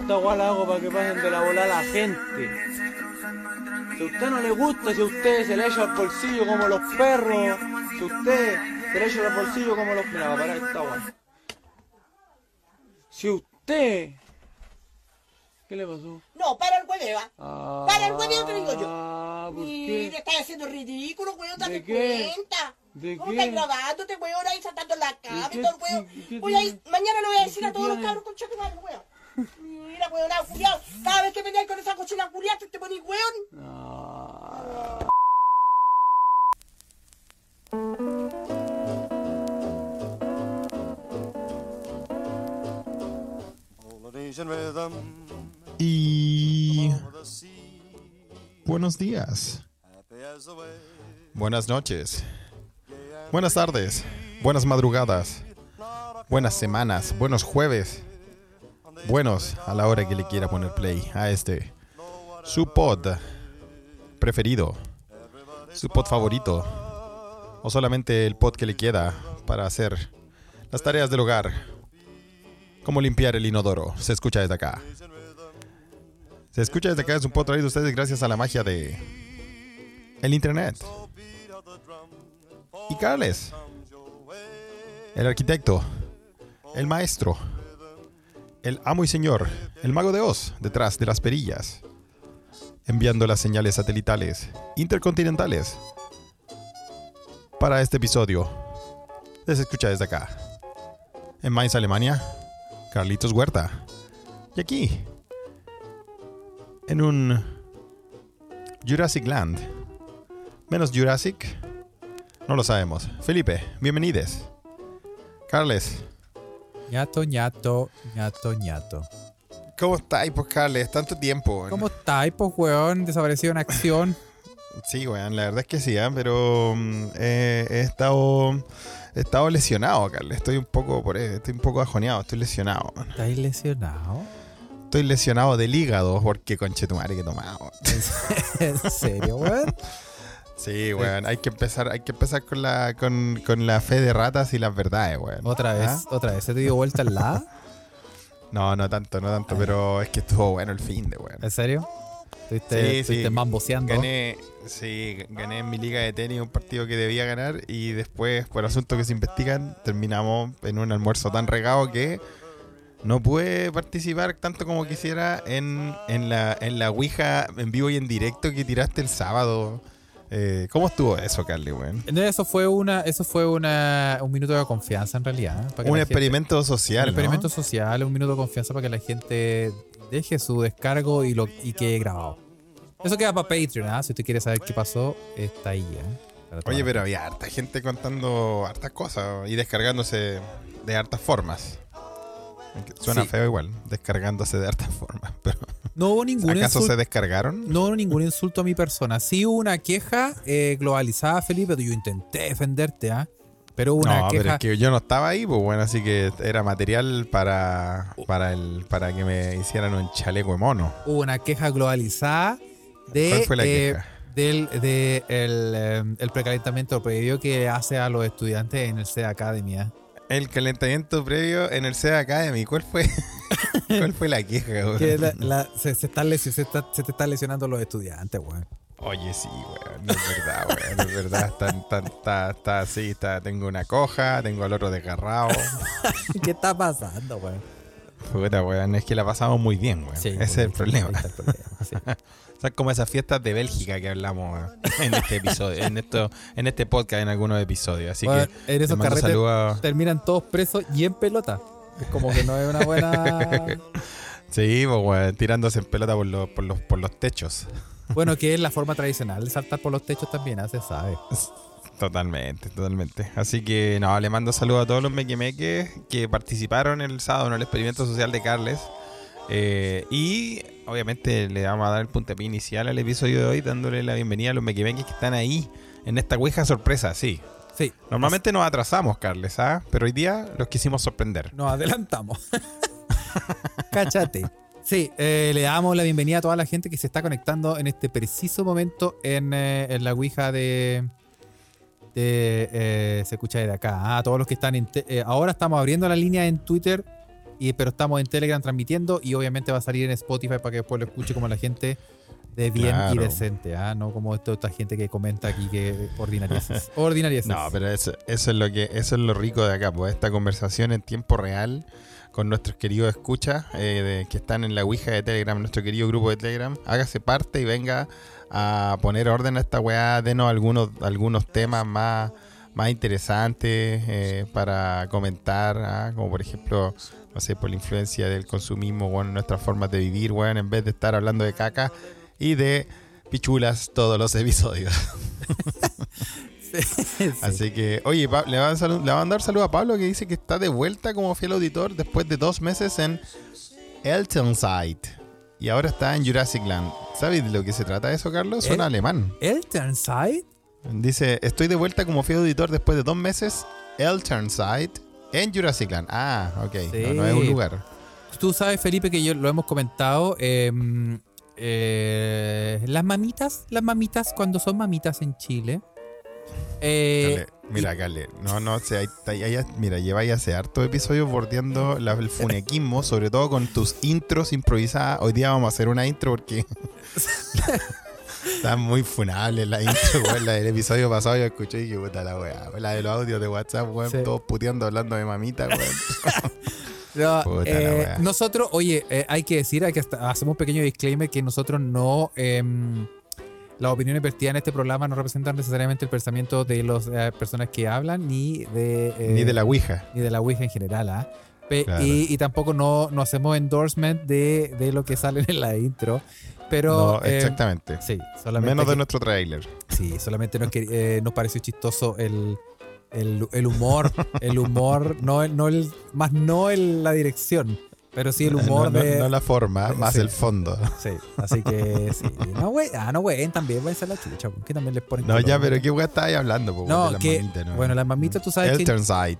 esta guay la hago para que pasen de la bola a la gente. Si a usted no le gusta, si a usted se le echa al bolsillo como los perros, si a usted se le echa al bolsillo como los... Mira, va a parar esta guay. Si usted... ¿Qué le pasó? No, para el hueveo, ¿ah? Ah, Para el hueveo te digo yo. ¿por Mira, qué? estás haciendo ridículo, weón, date cuenta. ¿De ¿Cómo qué? estás grabándote, weón, ahí saltando en la cama y todo el weón? y qué Voy a ir, tiene? mañana le voy a decir ¿Y a todos los cabros con madre, weón. Mira, weón, ah, culiao, cada vez que vengáis con esa cochina culiada, te ponís weón. Polynesian rhythm Y buenos días, buenas noches, buenas tardes, buenas madrugadas, buenas semanas, buenos jueves, buenos a la hora que le quiera poner play a este, su pod preferido, su pod favorito, o solamente el pod que le queda para hacer las tareas del hogar, como limpiar el inodoro, se escucha desde acá. Se escucha desde acá, es un pod traído a ustedes gracias a la magia de el internet. Y Carles, el arquitecto, el maestro, el amo y señor, el mago de Oz detrás de las perillas, enviando las señales satelitales intercontinentales para este episodio. Se escucha desde acá. En Mainz, Alemania, Carlitos Huerta. Y aquí, en un Jurassic Land. Menos Jurassic, no lo sabemos. Felipe, bienvenides. Carles, ñato, ñato, ñato, ñato. ¿cómo estáis, pues, Carles? Tanto tiempo. weón. ¿Cómo estáis, pues, weón? Desaparecido en acción. Sí, weón, la verdad es que sí, ¿eh? pero mm, eh, he estado he estado lesionado, Carles. Estoy un poco por estoy un poco ajoneado, estoy lesionado. ¿Estáis lesionado? Estoy lesionado del hígado porque conchetumare que he tomado. ¿En serio, weón? Sí, weón, hay que empezar, hay que empezar con la con, con la fe de ratas y las verdades, weón. ¿Otra vez? ¿Ah? ¿Otra vez? ¿Se te dio vuelta el la? No, no tanto, no tanto, pero es que estuvo bueno el fin de, weón. ¿En serio? ¿Estuviste, Sí, sí. Gané, sí, gané en mi liga de tenis un partido que debía ganar y después, por asuntos que se investigan, terminamos en un almuerzo tan regado que no pude participar tanto como quisiera en, en, la, en la Ouija en vivo y en directo que tiraste el sábado. Eh, ¿Cómo estuvo eso, Carly? No, eso fue una, eso fue una, un minuto de confianza en realidad. ¿eh? Para que Un gente- experimento un social, ¿no? experimento social, un minuto de confianza para que la gente deje su descargo y lo y quede grabado. Eso queda para Patreon, ¿ah? Si usted quiere saber qué pasó, está ahí, ¿eh? Oye, pero había harta gente contando hartas cosas y descargándose de hartas formas. Suena Sí. feo igual, descargándose de hartas formas. Pero No hubo ningún ¿Acaso insulto. se descargaron? No hubo ningún insulto a mi persona. Sí hubo una queja eh, globalizada, Felipe. Yo intenté defenderte, ¿ah? Pero hubo una no, pero queja. es que yo no estaba ahí, pues bueno, así que era material para, para, el, para que me hicieran un chaleco de mono. Hubo una queja globalizada de. ¿Cuál fue la eh, queja? Del de el, eh, el precalentamiento previo que hace a los estudiantes en el C Academia. El calentamiento previo en el SEA Academy, ¿cuál fue? ¿Cuál fue la queja, weón? Que la- la- se, lesi- se, está- se te están lesionando los estudiantes, weón. Oye, sí, weón, es verdad, weón, es verdad, está, está, está, está así, está, tengo una coja, tengo al otro desgarrado. ¿Qué está pasando, weón? Puta, weón, es que la pasamos muy bien, weón. Sí, Ese es el problema. está el problema, sí. Son como esas fiestas de Bélgica que hablamos eh, en este episodio, en esto, en este podcast, en algunos episodios. Así Bueno, que en esos carretes saludos terminan todos presos y en pelota. Es como que no es una buena. Sí, pues, tirándose en pelota por los, por los, por los techos. Bueno, que es la forma tradicional de saltar por los techos también, ¿ah? se sabe. Totalmente, totalmente. Así que no, le mando saludos a todos los mequemeques que participaron el sábado en el experimento social de Carles. Eh, y obviamente le vamos a dar el puntapié inicial al episodio de hoy, dándole la bienvenida a los mequemeques que están ahí en esta ouija sorpresa, sí. Sí, Normalmente nos atrasamos, Carles, ¿ah? Pero hoy día los quisimos sorprender. nos adelantamos. Cáchate. Sí, eh, le damos la bienvenida a toda la gente que se está conectando en este preciso momento en, eh, en la Ouija de. de eh, se escucha desde acá. Ah, a todos los que están en. ahora estamos abriendo la línea en Twitter y, pero estamos en Telegram transmitiendo y obviamente va a salir en Spotify para que después lo escuche como la gente de bien y decente, ¿ah? No como esta gente que comenta aquí que ordinarieces. ordinarieces. No, pero eso, eso es lo que eso es lo rico de acá, pues esta conversación en tiempo real con nuestros queridos escuchas eh, de- que están en la Ouija de Telegram, nuestro querido grupo de Telegram, hágase parte y venga a poner orden a esta weá, denos algunos, algunos temas más, más interesantes eh, para comentar, ¿ah? como por ejemplo, no sé, por la influencia del consumismo, bueno, en nuestras formas de vivir, weón, en vez de estar hablando de caca y de pichulas todos los episodios. Sí. Así que, oye, Pa- le van, a mandar saludo a Pablo que dice que está de vuelta como fiel auditor después de dos meses en Eltonside. Y ahora está en Jurassic Land. ¿Sabes de lo que se trata eso, Carlos? Suena El- alemán. Elternside. Dice, estoy de vuelta como fiel auditor después de dos meses Eltonside en Jurassic Land. Ah, ok. No, no es un lugar. Tú sabes, Felipe, que yo lo hemos comentado. eh, eh, las mamitas, las mamitas, cuando son mamitas en Chile. eh, mira, Carle, no, no, sea, ahí- ahí- ahí- mira, lleváis hace hartos episodios bordeando la- el funequismo, sobre todo con tus intros improvisadas. Hoy día vamos a hacer una intro porque está muy funable la intro, weón. La del episodio pasado yo escuché y dije, puta la weá. La de los audios de WhatsApp, weón, Sí. todos puteando hablando de mamita, weón. no, Puta la eh, nosotros, oye, eh, hay que decir, hay que hasta- hacemos un pequeño disclaimer que nosotros no. em, las opiniones vertidas en este programa no representan necesariamente el pensamiento de las personas que hablan ni de. eh, Ni de la Ouija. ni de la Ouija en general, ¿ah? Claro. y, y tampoco no, no hacemos endorsement de, de lo que sale en la intro. Pero. no, eh, exactamente. sí, solamente. Menos de que- nuestro trailer. Sí, solamente nos, eh, nos pareció chistoso el, el, el humor. El humor, no el, no el, más no el, la dirección, pero sí el humor no, no- de. no la forma, más Sí. el fondo. Sí, así que sí. No, güey, ah, no, güey, también va a ser la chucha, que también les ponen. No, color. ya, pero ¿qué weá estabas hablando? po, No, de las que- bueno, las mamitas, tú sabes que- Eltonside.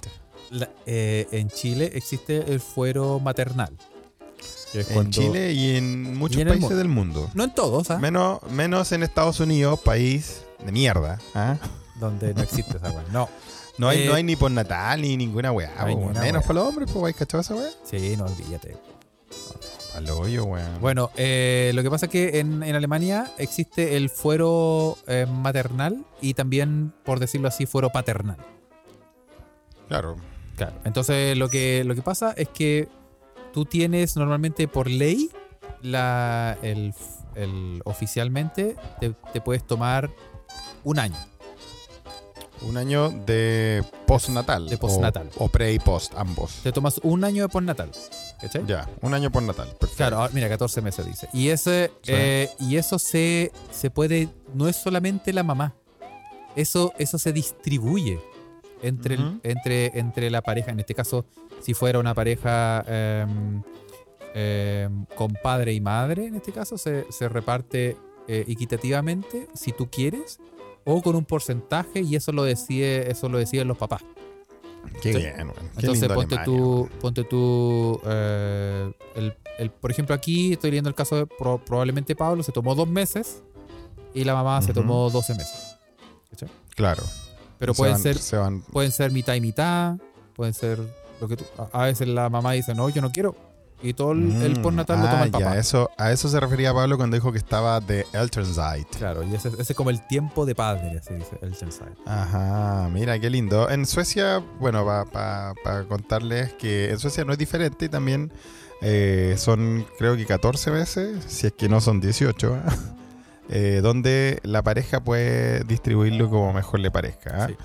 La- eh, en Chile existe el fuero maternal. En Chile y en muchos y en el países mundo. del mundo. No en todos, ¿ah? Menos, menos en Estados Unidos, país de mierda. ¿ah? Donde no existe esa weá. No. No, hay, Eh, no hay ni por natal ni ninguna weá. no hay po, ninguna menos weá. para los hombres, pues, ¿hay cachado esa weá? Sí, no olvídate. Al hoyo, weón. Bueno, eh, lo que pasa es que en, en Alemania existe el fuero eh, maternal y también, por decirlo así, fuero paternal. Claro. Claro. Entonces, lo que, lo que pasa es que tú tienes normalmente por ley, la, el, el- oficialmente, te, te puedes tomar un año. Un año de postnatal. De postnatal. O, o pre y post, ambos. Te tomas un año de postnatal. ¿Cachai? Ya, un año postnatal. Perfecto. Claro, ahora, mira, 14 meses dice. Y, ese, Sí. eh, y eso se, se puede, no es solamente la mamá. Eso, eso se distribuye entre, el- entre, entre la pareja. En este caso, si fuera una pareja em, em, con padre y madre, en este caso, se, se reparte eh, equitativamente, si tú quieres, o con un porcentaje, y eso lo decide, eso lo deciden los papás. Qué Sí. bien. Qué Entonces lindo ponte Alemania, tú, ponte tú, eh, el, el- por ejemplo aquí estoy leyendo el caso de pro- probablemente Pablo se tomó dos meses y la mamá se tomó 12 meses. Claro. Pero Se pueden van- ser, Se van pueden ser mitad y mitad, pueden ser lo que tú, a, a veces la mamá dice no, yo no quiero y todo el, el Mm, postnatal lo ah, toma el ya, papá. eso, a eso se refería Pablo cuando dijo que estaba de Eltonside. Claro, y ese, ese es como el tiempo de padre, así dice el Chelsea. Ajá, mira qué lindo. En Suecia, bueno, para contarles que en Suecia no es diferente y también eh, son creo que 14 veces, si es que no son 18, ¿ah? eh, donde la pareja puede distribuirlo como mejor le parezca. ¿ah? Sí.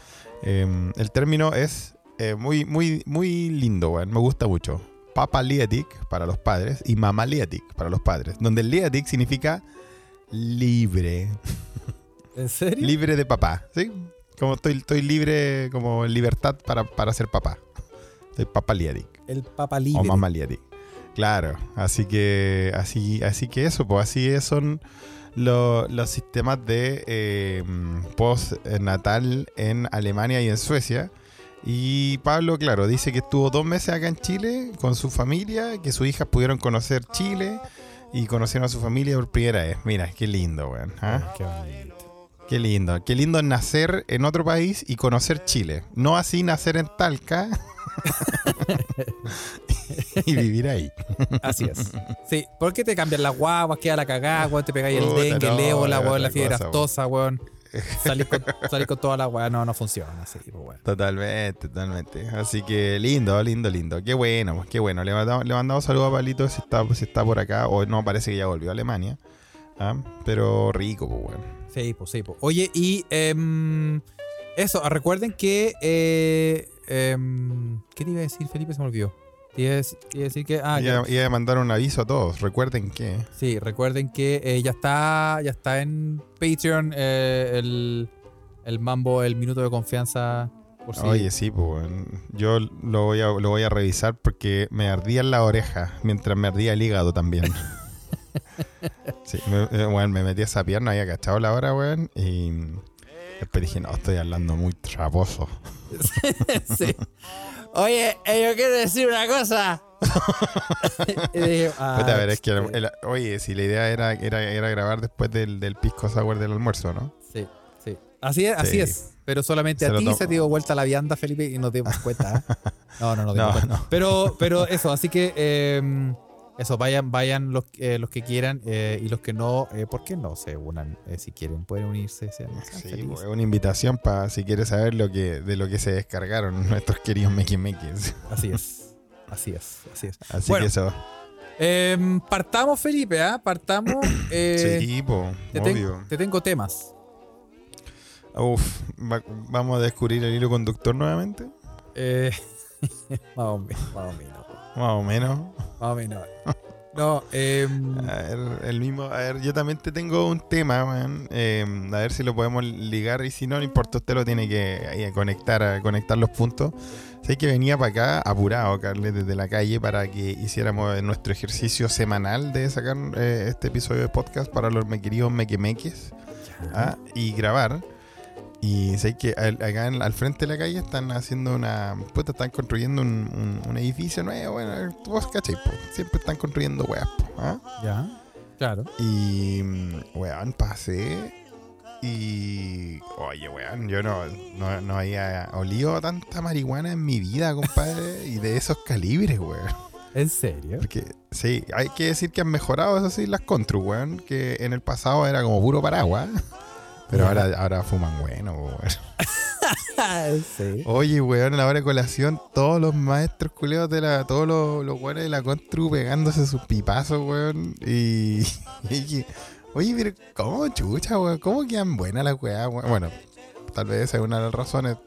Eh, el término es eh, muy, muy, muy lindo, me gusta mucho. Papa Liedig para los padres y Mama Liedig para los padres, donde el Liedig significa libre. ¿En serio? Libre de papá, ¿sí? Como estoy, estoy libre, como en libertad para, para ser papá. Soy papá Liedig. el papa libre. O mamá Liedig. Claro, así que, así, así que eso, pues así es- son lo- los sistemas de eh, postnatal en Alemania y en Suecia. Y Pablo, claro, dice que estuvo dos meses acá en Chile con su familia, que sus hijas pudieron conocer Chile y conocieron a su familia por primera vez. Mira, qué lindo, weón. ¿ah? Qué bonito. Qué lindo, qué lindo nacer en otro país y conocer Chile. No así nacer en Talca y vivir ahí. Así es. Sí, porque te cambian las guaguas, queda la cagada, weón, te pegáis el dengue, el no, ébola, es weón, la fiebre aftosa, weón. Salís con, salís con toda la weá, no, no funciona así, pues, weón. Totalmente, totalmente. Así que lindo, lindo, lindo. Qué bueno, pues, qué bueno. Le mandamos, le mandamos saludos a Palito si está, si está por acá. O no, parece que ya volvió a Alemania. Ah, Pero rico, pues, bueno. Sí, pues, sí, pues. Oye, y em, eso, recuerden que. Eh, em, ¿Qué te iba a decir, Felipe? Se me olvidó. Iba iba a decir que. Ah, y, que- a, y mandar un aviso a todos. Recuerden que. sí, recuerden que eh, ya está ya está en Patreon eh, el, el mambo, el minuto de confianza. Por si- Oye, sí, pues. Yo lo voy, a, lo voy a revisar porque me ardía en la oreja mientras me ardía el hígado también. sí, me, eh, bueno, me metí esa pierna, había cachado la hora, weón. Y después dije, no, estoy hablando muy traposo. Sí. Oye, eh, yo quiero decir una cosa. y dije, ah, a ver, es que, el- oye, si la idea era, era, era grabar después del, del pisco sour del almuerzo, ¿no? Sí, sí. Así es, así Sí. es. Pero solamente Se a ti se te dio vuelta la vianda, Felipe, y no te dimos cuenta. ¿eh? No, no, no, No, cuenta. no. Pero, pero eso, así que eh, eso, vayan, vayan los, eh, los que quieran eh, y los que no, eh, ¿por qué no se unan? Si quieren, pueden unirse, sean, Sí, pues, es una invitación para si quieres saber lo que, de lo que se descargaron nuestros queridos mequimequis. Así es, así es, así es. Así Bueno, que eso. Eh, partamos, Felipe, ¿ah? Partamos. sí, po, te, ten- obvio. te tengo temas. Uf, va- vamos a descubrir el hilo conductor nuevamente. Más o menos, más o menos. Más o menos. Más o menos. No, eh, A ver, el mismo. A ver, yo también te tengo un tema, man. eh, a ver si lo podemos ligar. Y si no, no importa, usted lo tiene que ahí, conectar, a conectar los puntos. Sé que venía para acá apurado, Carles, desde la calle para que hiciéramos nuestro ejercicio semanal de sacar eh, este episodio de podcast para los me queridos mequemeques ah, y grabar. Y sé que al- acá en- al frente de la calle están haciendo una. Puta, están construyendo un, un- un edificio nuevo. Bueno, vos cachai, po, siempre están construyendo weas, ¿ah? ya, claro. Y, mm, weón, pasé. Y, oye, weón, yo no, no, no había olido tanta marihuana en mi vida, compadre. y de esos calibres, weón. ¿En serio? Porque, sí, hay que decir que han mejorado, eso sí, las Contru, weón. Que en el pasado era como puro paraguas. Pero ahora, ahora fuman bueno, weón. sí. Oye, weón, a la hora de colación, todos los maestros culeos de la. Todos los, los weones de la Contru pegándose sus pipazos, weón. Y. y oye, pero ¿cómo chucha, weón? ¿Cómo quedan buenas las weas, weón? Bueno, tal vez esa es una de las razones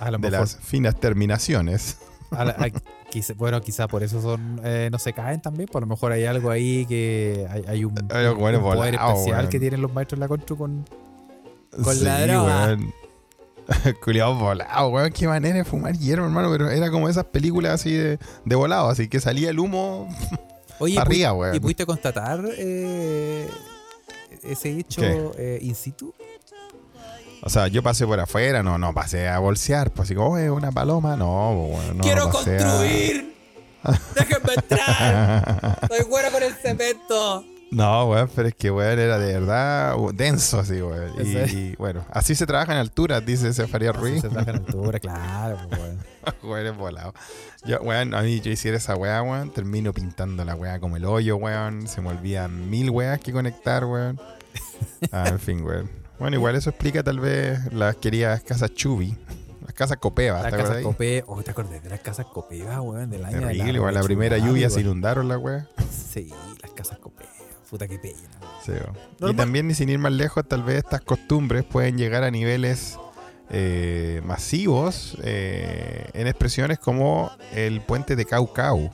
A lo de mejor. las finas terminaciones. a la- a- quizá- bueno, quizá por eso son eh, no se caen también. Por lo mejor hay algo ahí que hay, hay un, bueno poder volado, especial weón. que tienen los maestros de la Contru con. Con la droga. weón. Volados, weón. Qué manera de fumar hierro, hermano. Pero era como esas películas así de, de volado, así que salía el humo Oye, arriba, weón. ¿y pudiste constatar eh, ese hecho eh, in situ? O sea, yo pasé por afuera, no, no pasé a bolsear, pues así como, oye, una paloma, no, bueno, no ¡Quiero pasé a- construir! ¡Déjenme entrar! ¡Soy bueno con el cemento! No, weón, pero es que, weón, era de verdad denso, así, weón. Y, Ese. y, bueno, así se trabaja en alturas, dice Cefaría Así Ruiz. se trabaja en altura, claro. pues, bueno. weón, es volado. Yo, weón, a mí yo hiciera esa weá, weón, termino pintando la weá como el hoyo, weón. Se me olvidan mil weas que conectar, weón. Ah, en fin, weón. Bueno, igual eso explica tal vez las queridas casas Chubi. Las casas Copeva, Las ¿te casas? Copé. Oh, ¿te acordás de las casas Copeva, weón? Del año de Terrible, igual la Roche primera lluvia se weón. inundaron la weá. Sí, las casas Copeva. Puta que pena. Sí, y también, y sin ir más lejos, tal vez estas costumbres pueden llegar a niveles eh, masivos eh, en expresiones como el puente de Caucau.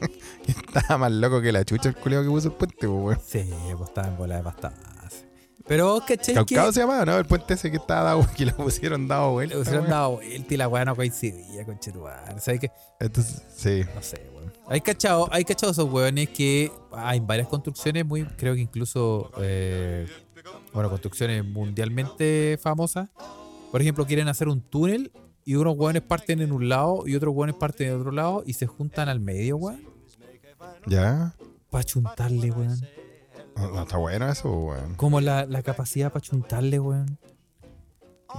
Estaba más loco que la chucha el culeo que puso el puente, pues, weón. Sí, pues estaba en bola de pastadas. Pero. Caucao que se llamaba, ¿no? El puente ese que estaba dado, que lo pusieron dado vuelta. le hubieran weón. dado vuelta y la weá no coincidía con Chetuar. ¿Sabes qué? Entonces, sí. No sé. Hay cachado, hay cachado esos weones que hay varias construcciones muy, creo que incluso, eh, bueno, construcciones mundialmente famosas. Por ejemplo, quieren hacer un túnel y unos weones parten en un lado y otros weones parten en otro lado y se juntan al medio, weón. ¿Ya? Para chuntarle, weón. No, no, está bueno eso, weón. Como la, la capacidad para chuntarle, weón.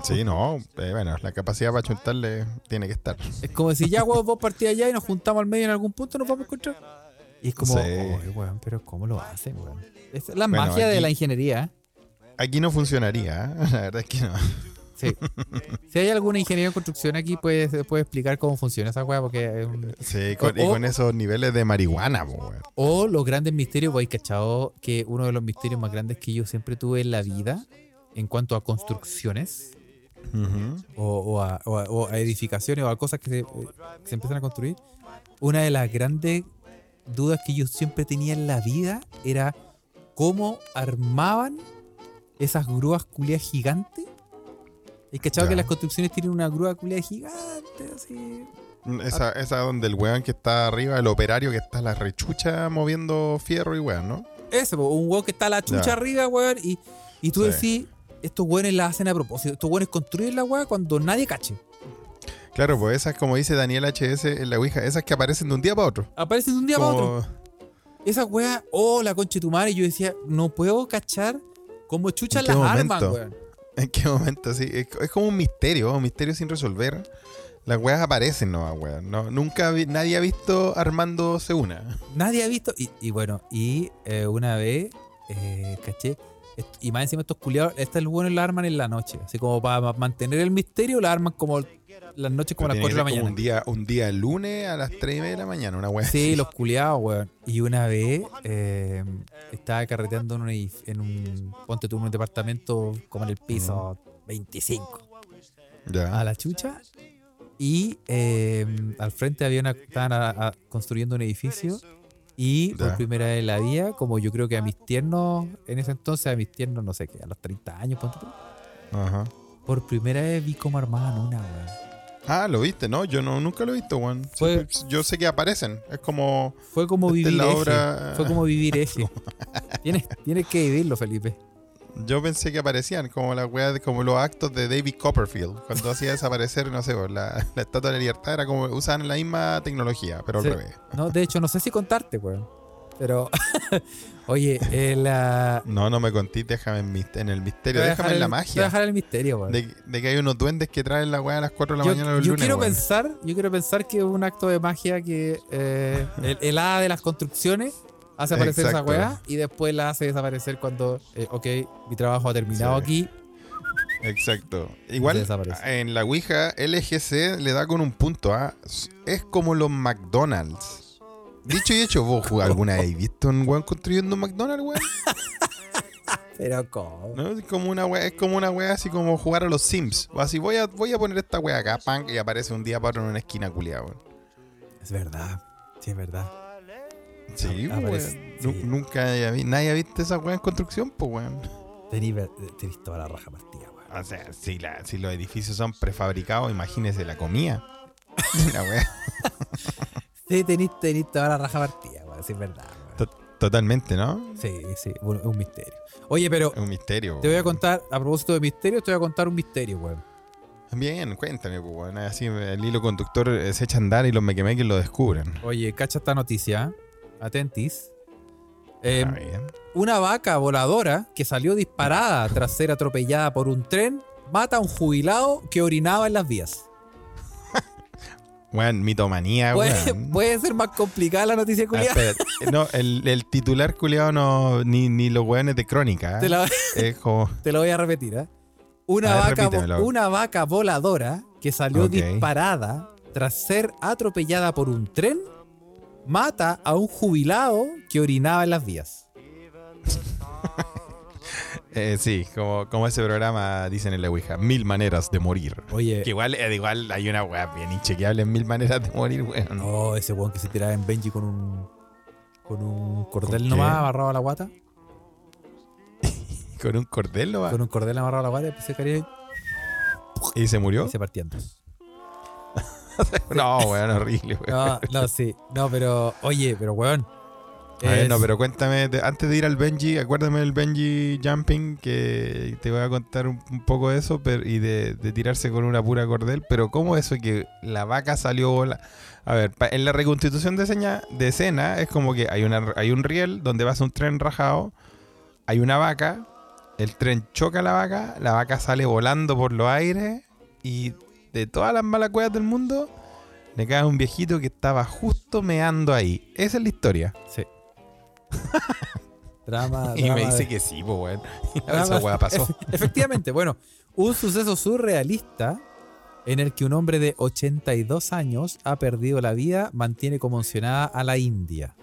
Sí, no. eh, bueno, la capacidad para chuntarle tiene que estar. Es como si ya, weón, vos partís allá y nos juntamos al medio en algún punto nos vamos a encontrar. Y es como, Sí. "Oye, weón, pero ¿cómo lo hacen, weón? Es la Bueno, magia de aquí- la ingeniería. ¿eh? Aquí no funcionaría, ¿eh? la verdad es que no. Sí. si hay alguna ingeniero en construcción aquí, puede, puede explicar cómo funciona esa weá, porque es un- Sí, con- y O- con esos niveles de marihuana, weón. O los grandes misterios, pues, cachado que uno de los misterios más grandes que yo siempre tuve en la vida, en cuanto a construcciones, O, o a, o a- o a edificaciones, o a cosas que se, que se empiezan a construir, una de las grandes dudas que yo siempre tenía en la vida era cómo armaban esas grúas culias gigantes. ¿Hay cachado que las construcciones tienen una grúa culia gigante? Así. Esa, esa donde el weón que está arriba, el operario que está a la rechucha moviendo fierro y weón, ¿no? Ese, un weón que está a la chucha Ya. arriba, weón, y, y tú Sí. decís, estos weones la hacen a propósito. Estos weones construyen la weá cuando nadie cache. Claro, pues esas, como dice Daniel HS en la Ouija, esas que aparecen de un día para otro. Aparecen de un día para otro. Como- Esa weá, oh, la concha de tu madre. Y yo decía, no puedo cachar cómo chuchas ¿En qué las armas, momento? weón. ¿En qué momento? Sí, es, es como un misterio, un misterio sin resolver. Las weas aparecen, no, weón. No, nunca vi- nadie ha visto armándose una. Nadie ha visto. Y, y bueno, y eh, una vez, eh, caché. Y más encima estos culiados, estas buenos la arman en la noche. Así como para mantener el misterio, la arman como las noches como a las Tiene 4 de la mañana. Un día, un día lunes a las 3 y media de la mañana, una wea. Sí, así. los culiados, weón. Y una vez eh, estaba carreteando en un, en un. Ponte tú en un departamento como en el piso 25. Ya. A la chucha. Y eh, al frente había una. Estaban a- a- construyendo un edificio. Y por primera vez en la vida, como yo creo que a mis tiernos, en ese entonces, a mis tiernos, no sé qué, a los 30 años, ponte tú, Ajá. por primera vez vi cómo armaban una, weón. Ah, lo viste, ¿no? Yo no, nunca lo he visto, weón. Fue- yo sé que aparecen. Es como. Fue como vivir la obra- Fue como vivir eje. tienes, tienes que vivirlo, Felipe. Yo pensé que aparecían como la wea como los actos de David Copperfield. Cuando hacía desaparecer, no sé, pues, la, la estatua de la libertad era como usaban la misma tecnología, pero Sí. al revés. No, de hecho, no sé si contarte, weón. Pero, oye, eh, la. No, no me contís, déjame en, el te misterio, déjame en la voy a magia. dejar el misterio, weón. De, de que hay unos duendes que traen la weá a las 4 de la yo mañana los yo lunes. quiero weón. pensar, yo quiero pensar que es un acto de magia que eh, el, el hada de las construcciones hace aparecer Exacto. esa weá y después la hace desaparecer cuando, eh, ok, mi trabajo ha terminado Sí. aquí. Exacto. Igual en la Ouija, LGC le da con un punto. ¿ah? Es como los McDonald's. Dicho y hecho, ¿vos alguna vez visto un weón construyendo un McDonald's, weón? Pero ¿cómo? ¿No? Es como una wea, es como una wea así como jugar a los Sims. O así, voy a, voy a poner esta wea acá, pan, y aparece un día para en una esquina culiada. Es verdad, sí, es verdad. Sí, weón. sí. Nunca haya vi- nadie ha visto esa wea en construcción, pues, weón. Tenís tenís toda la raja partida, weón. O sea, si, la, si los edificios son prefabricados, imagínese la comida. La wea. Sí, tenís, toda la raja partida, weón. Sí, es verdad, weón. To- Totalmente, ¿no? Sí, sí, bueno, es un misterio. Oye, pero Es un misterio. te voy a contar, a propósito de misterio, te voy a contar un misterio, weón. Bien, cuéntame, pues, weón. Así el hilo conductor eh, se echa a andar y los mequemeques lo descubren. Oye, cacha esta noticia. Atentis. Eh, bien. una vaca voladora que salió disparada tras ser atropellada por un tren mata a un jubilado que orinaba en las vías. Weón, mitomanía, Puede, puede ser más complicada la noticia, Ah, culiada. no, el, el titular culiado no, ni, ni los weones de crónica. ¿eh? Te la, Es como. te lo voy a repetir, ¿eh? Una, A vaca, una vaca voladora que salió disparada tras ser atropellada por un tren mata a un jubilado que orinaba en las vías. eh, sí, como, como ese programa dicen en la Ouija, mil maneras de morir. Oye, Que igual, eh, igual hay una weá bien inchequeable en mil maneras de morir, weón. oh, ese weón que se tiraba en Benji con un con un cordel ¿Con nomás amarrado a la guata. Con un cordel va. Con un cordel amarrado a la guata y se caía ¿Y se murió? y se partían dos. No, weón, horrible, weón. No, no, sí. No, pero, oye, pero weón. A ver, es- no, pero cuéntame, antes de ir al Benji, acuérdame del Benji Jumping, que te voy a contar un, un poco de eso pero, y de, de tirarse con una pura cordel, pero ¿cómo eso que la vaca salió vola? A ver, pa- en la reconstitución de, seña, de escena es como que hay, una, hay un riel donde vas un tren rajado, hay una vaca el tren choca a la vaca, la vaca sale volando por los aires y de todas las malas cuevas del mundo le cae un viejito que estaba justo meando ahí. Esa es la historia. Sí. drama, Y me dice de- que sí, pues, weón. Esa weá pasó. Efe- Efectivamente, bueno, un suceso surrealista en el que un hombre de 82 años ha perdido la vida mantiene conmocionada a la India.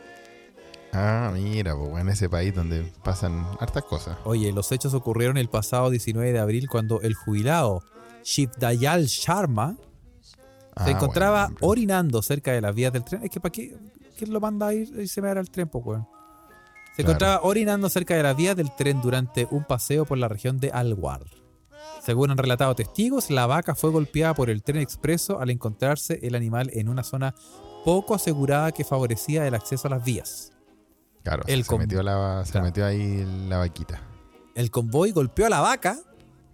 Ah, mira, pues, en ese país donde pasan hartas cosas. Oye, los hechos ocurrieron el pasado 19 de abril cuando el jubilado Shivdayal Sharma Ah, se encontraba bueno, orinando cerca de las vías del tren. Es que para qué, ¿quién lo manda a ir y se me al tren, pues, weón? Se Claro. encontraba orinando cerca de las vías del tren durante un paseo por la región de Alwar. Según han relatado testigos, la vaca fue golpeada por el tren expreso al encontrarse el animal en una zona poco asegurada que favorecía el acceso a las vías. Claro, el se, com- metió la, se Claro. metió ahí la vaquita. El convoy golpeó a la vaca,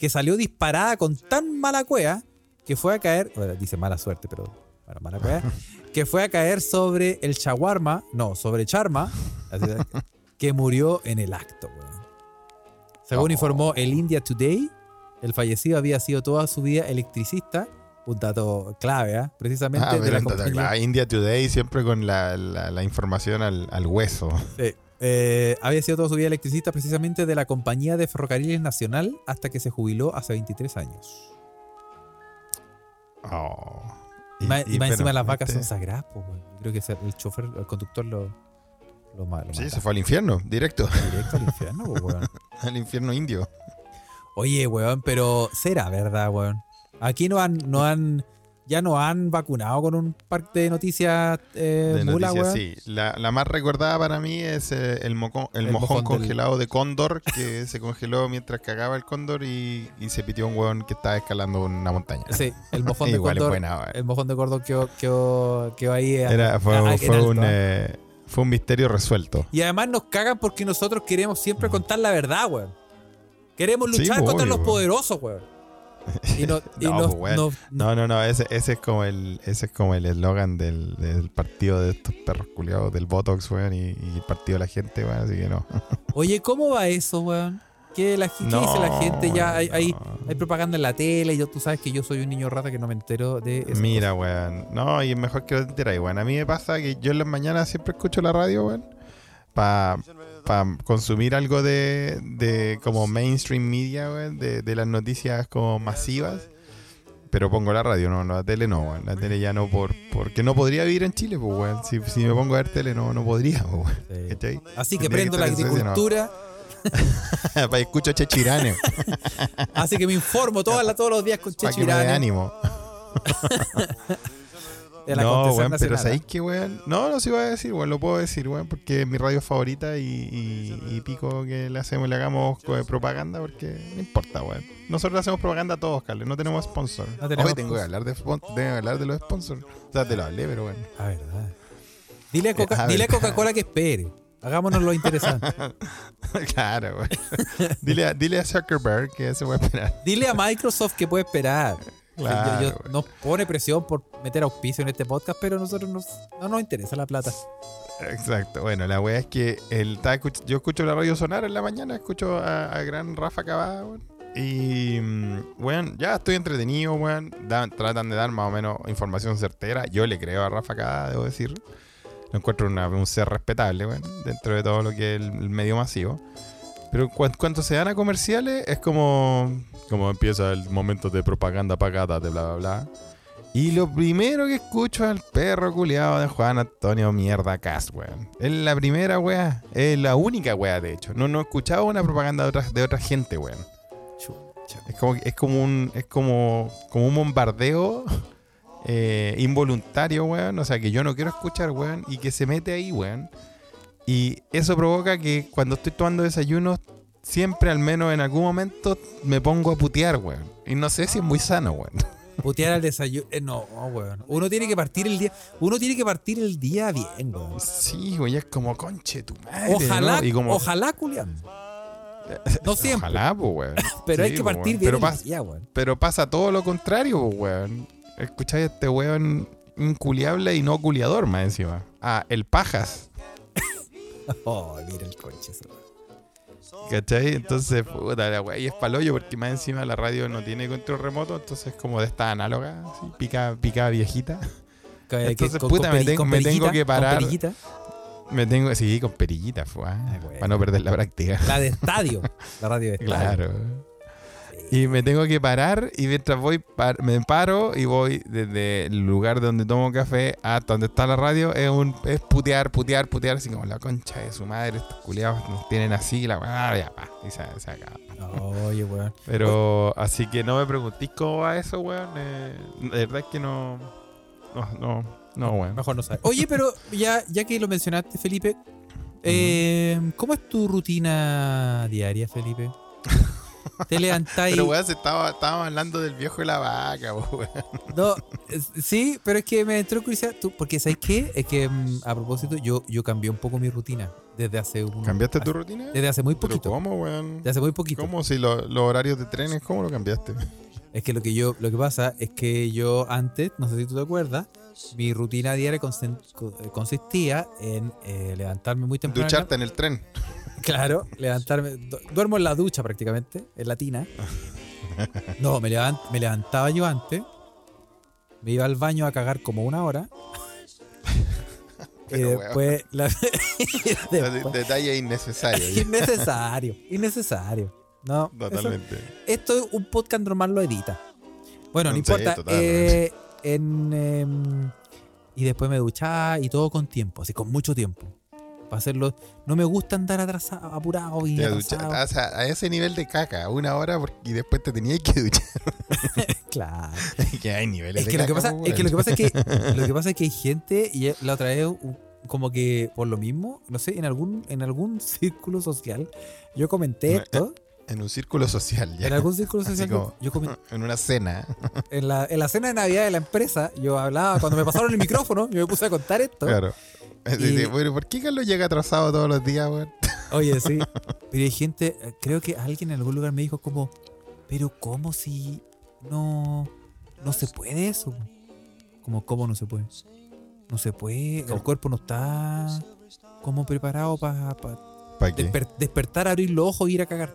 que salió disparada con tan mala cueva que fue a caer, bueno, dice mala suerte, pero bueno, mala cueva, que fue a caer sobre el shawarma, no, sobre Charma, que murió en el acto. Según Oh. informó el India Today, el fallecido había sido toda su vida electricista, un dato clave, ¿ah? precisamente Ah, de la India Today siempre con la, la- la información al, al hueso. Sí. Eh, había sido toda su vida electricista precisamente de la compañía de ferrocarriles nacional hasta que se jubiló hace 23 años. Oh. Y, más, y más pero, encima las vacas este, son sagradas, pues, Creo que el chofer, el conductor lo, lo, Sí, se fue al infierno, directo. directo al infierno, pues, weón. al infierno indio. Oye, weón, pero será verdad, weón. Aquí no han, no han, ya no han vacunado con un parque de noticias eh, de mula, noticias, sí. La, la más recordada para mí es eh, el, moco- el, El mojón, mojón del- congelado de cóndor que se congeló mientras cagaba el cóndor y, y se pitió un hueón que estaba escalando una montaña. Sí, el mojón de Igual es cóndor. buena, weón. El mojón de cóndor quedó, quedó, quedó ahí. eh, fue, a- a- en fue alto, un, eh, fue un misterio resuelto. Y además nos cagan porque nosotros queremos siempre contar la verdad, weón. Queremos luchar pues, contra obvio, los weón. poderosos, weón. Y, no, y No, nos- pues, No, no, no, ese, ese es como el ese es como el eslogan del, del partido de estos perros culiados del Botox, weón, y, y el partido de la gente, weón, así que no. Oye, ¿cómo va eso, weón? ¿Qué, la, qué No, dice la gente? Ya hay, hay, no. hay propaganda en la tele. Y yo, tú sabes que yo soy un niño rata que no me entero de eso. Mira, weón. No, y es mejor que lo te enteráis, weón. A mí me pasa que yo en las mañanas siempre escucho la radio, weón. Para consumir algo de, de como mainstream media, weón. De, de las noticias como masivas. Pero pongo la radio, no, la tele no, weón. La tele ya no, por porque no podría vivir en Chile, pues, weón. Si, si me pongo a ver tele, no, no podría, pues. Así que Tendría prendo la no. agricultura. Para escucho Chechirane, Así que me informo todas todos los días con para que me dé Chechirane. no, weón, pero ¿sabéis ¿ah? qué, weón? No, no se iba a decir, weón, lo puedo decir, weón, porque es mi radio favorita y, y- y pico que le hacemos, le hagamos eh, propaganda porque no importa, weón. Nosotros le hacemos propaganda a todos, Carlos, no tenemos sponsor. No tenemos Hoy tengo que hablar de spon- tengo que hablar de los sponsors. O sea, te lo hablé, pero bueno. Ah, verdad. Dile a, Coca- a dile a. Coca-Cola que espere. Hagámonos lo interesante. claro, weón. dile, a, dile a Zuckerberg que se puede esperar. Dile a Microsoft que puede esperar. Claro, Yo- yo- weón. nos pone presión por meter auspicio en este podcast, pero a nosotros nos- no nos interesa la plata. Exacto. Bueno, la weá es que el, yo escucho la radio sonar en la mañana, escucho a, a gran Rafa Cavada, weón. Y, mm, weón, ya estoy entretenido, weón. Dan- tratan de dar más o menos información certera. Yo le creo a Rafa Cavada, debo decir. Lo encuentro una- un ser respetable, weón, dentro de todo lo que es el, el medio masivo. Pero cuan- cuando se dan a comerciales, es como, como empieza el momento de propaganda pagada, de bla, bla, bla. Y lo primero que escucho es al perro culiado de Juan Antonio Mierda Cas, weón. Es la primera weá. Es la única weá, de hecho. No, no he escuchado una propaganda de otra, de otra gente, weón. Es como, es como un, es como, como un bombardeo eh, involuntario, weón. O sea, que yo no quiero escuchar, weón. Y que se mete ahí, weón. Y eso provoca que cuando estoy tomando desayuno, siempre, al menos en algún momento, me pongo a putear, weón. Y no sé si es muy sano, weón. Putear al desayuno. eh, no, weón. Uno tiene que partir el día. Uno tiene que partir el día bien, weón. Sí, güey, es como conche tu madre. Ojalá, ¿no? Y como, ojalá, Julián. No siempre. Ojalá, pues, weón. Pero hay que partir weón. bien Pero, el pas- día, weón. pero pasa todo lo contrario, weón. Escucháis a este weón inculiable y no culiador, más encima. Ah, el pajas. Oh, mira el conche. ¿Cachai? Entonces, puta la weá. Y es palollo porque más encima la radio no tiene control remoto, entonces es como de esta análoga, así, pica, pica viejita. Que- Entonces, con- puta, con me tengo- me tengo que parar. Me tengo, sí, con perillita, fue, Ah, bueno. para no perder la práctica. La de estadio. La radio de estadio. Claro. Y me tengo que parar y mientras voy, par- me paro y voy desde el lugar donde tomo café hasta donde está la radio. Es un es putear, putear, putear, así como la concha de su madre. Estos culiados nos tienen así, la weá, ya, pa, y se, se acaba. Oye, weón. Pero así que no me preguntéis cómo va eso, weón. eh, de verdad es que no. No, no, no, weón. Mejor no saber. Oye, pero ya, ya que lo mencionaste, Felipe, eh, ¿cómo es tu rutina diaria, Felipe? Te levantáis. Pero weón, se estaba, estábamos hablando del viejo de la vaca, weón. No, sí, pero es que me entró curiosidad. Tú, porque ¿sabes qué? Es que mm, a propósito, yo, yo cambié un poco mi rutina desde hace un. ¿Cambiaste tu rutina? Desde hace muy ¿Pero poquito. cómo, weón? Desde hace muy poquito. ¿Cómo si lo- los horarios de trenes, cómo lo cambiaste? Es que lo que yo, lo que pasa es que yo antes, no sé si tú te acuerdas, mi rutina diaria consistía en eh, levantarme muy temprano. Ducharte en el tren. Claro, levantarme. du- Duermo en la ducha prácticamente, en la tina. No, me, levant- me levantaba yo antes. Me iba al baño a cagar como una hora. y Pero, después. la- y después- Detalle innecesario. innecesario, innecesario. No, eso- Totalmente. esto un podcast normal lo edita. Bueno, no Sí, importa. eh, en, em, y después me duchaba y todo con tiempo, así con mucho tiempo. Para hacerlo. No me gusta andar atrasado, apurado y atrasado. o sea, a ese nivel de caca, una hora y después te tenías que duchar. Claro. que hay niveles Es de que, lo que, caca, pasa, po, es que lo pasa es que lo que pasa es que hay gente y la otra vez como que por lo mismo, no sé, en algún en algún círculo social yo comenté esto, En un círculo social, ya. en algún círculo social yo, como- yo comenté En una cena. en la, en la cena de Navidad de la empresa, yo hablaba cuando me pasaron el micrófono, yo me puse a contar esto. Claro. Y- bueno, ¿por qué Carlos llega atrasado todos los días, weón? Oye, sí. Pero hay gente, creo que alguien en algún lugar me dijo como, pero ¿cómo si no, no se puede eso? Como, ¿cómo no se puede? No se puede, el cuerpo no está como preparado para ¿Para qué? despertar, abrir los ojos e ir a cagar.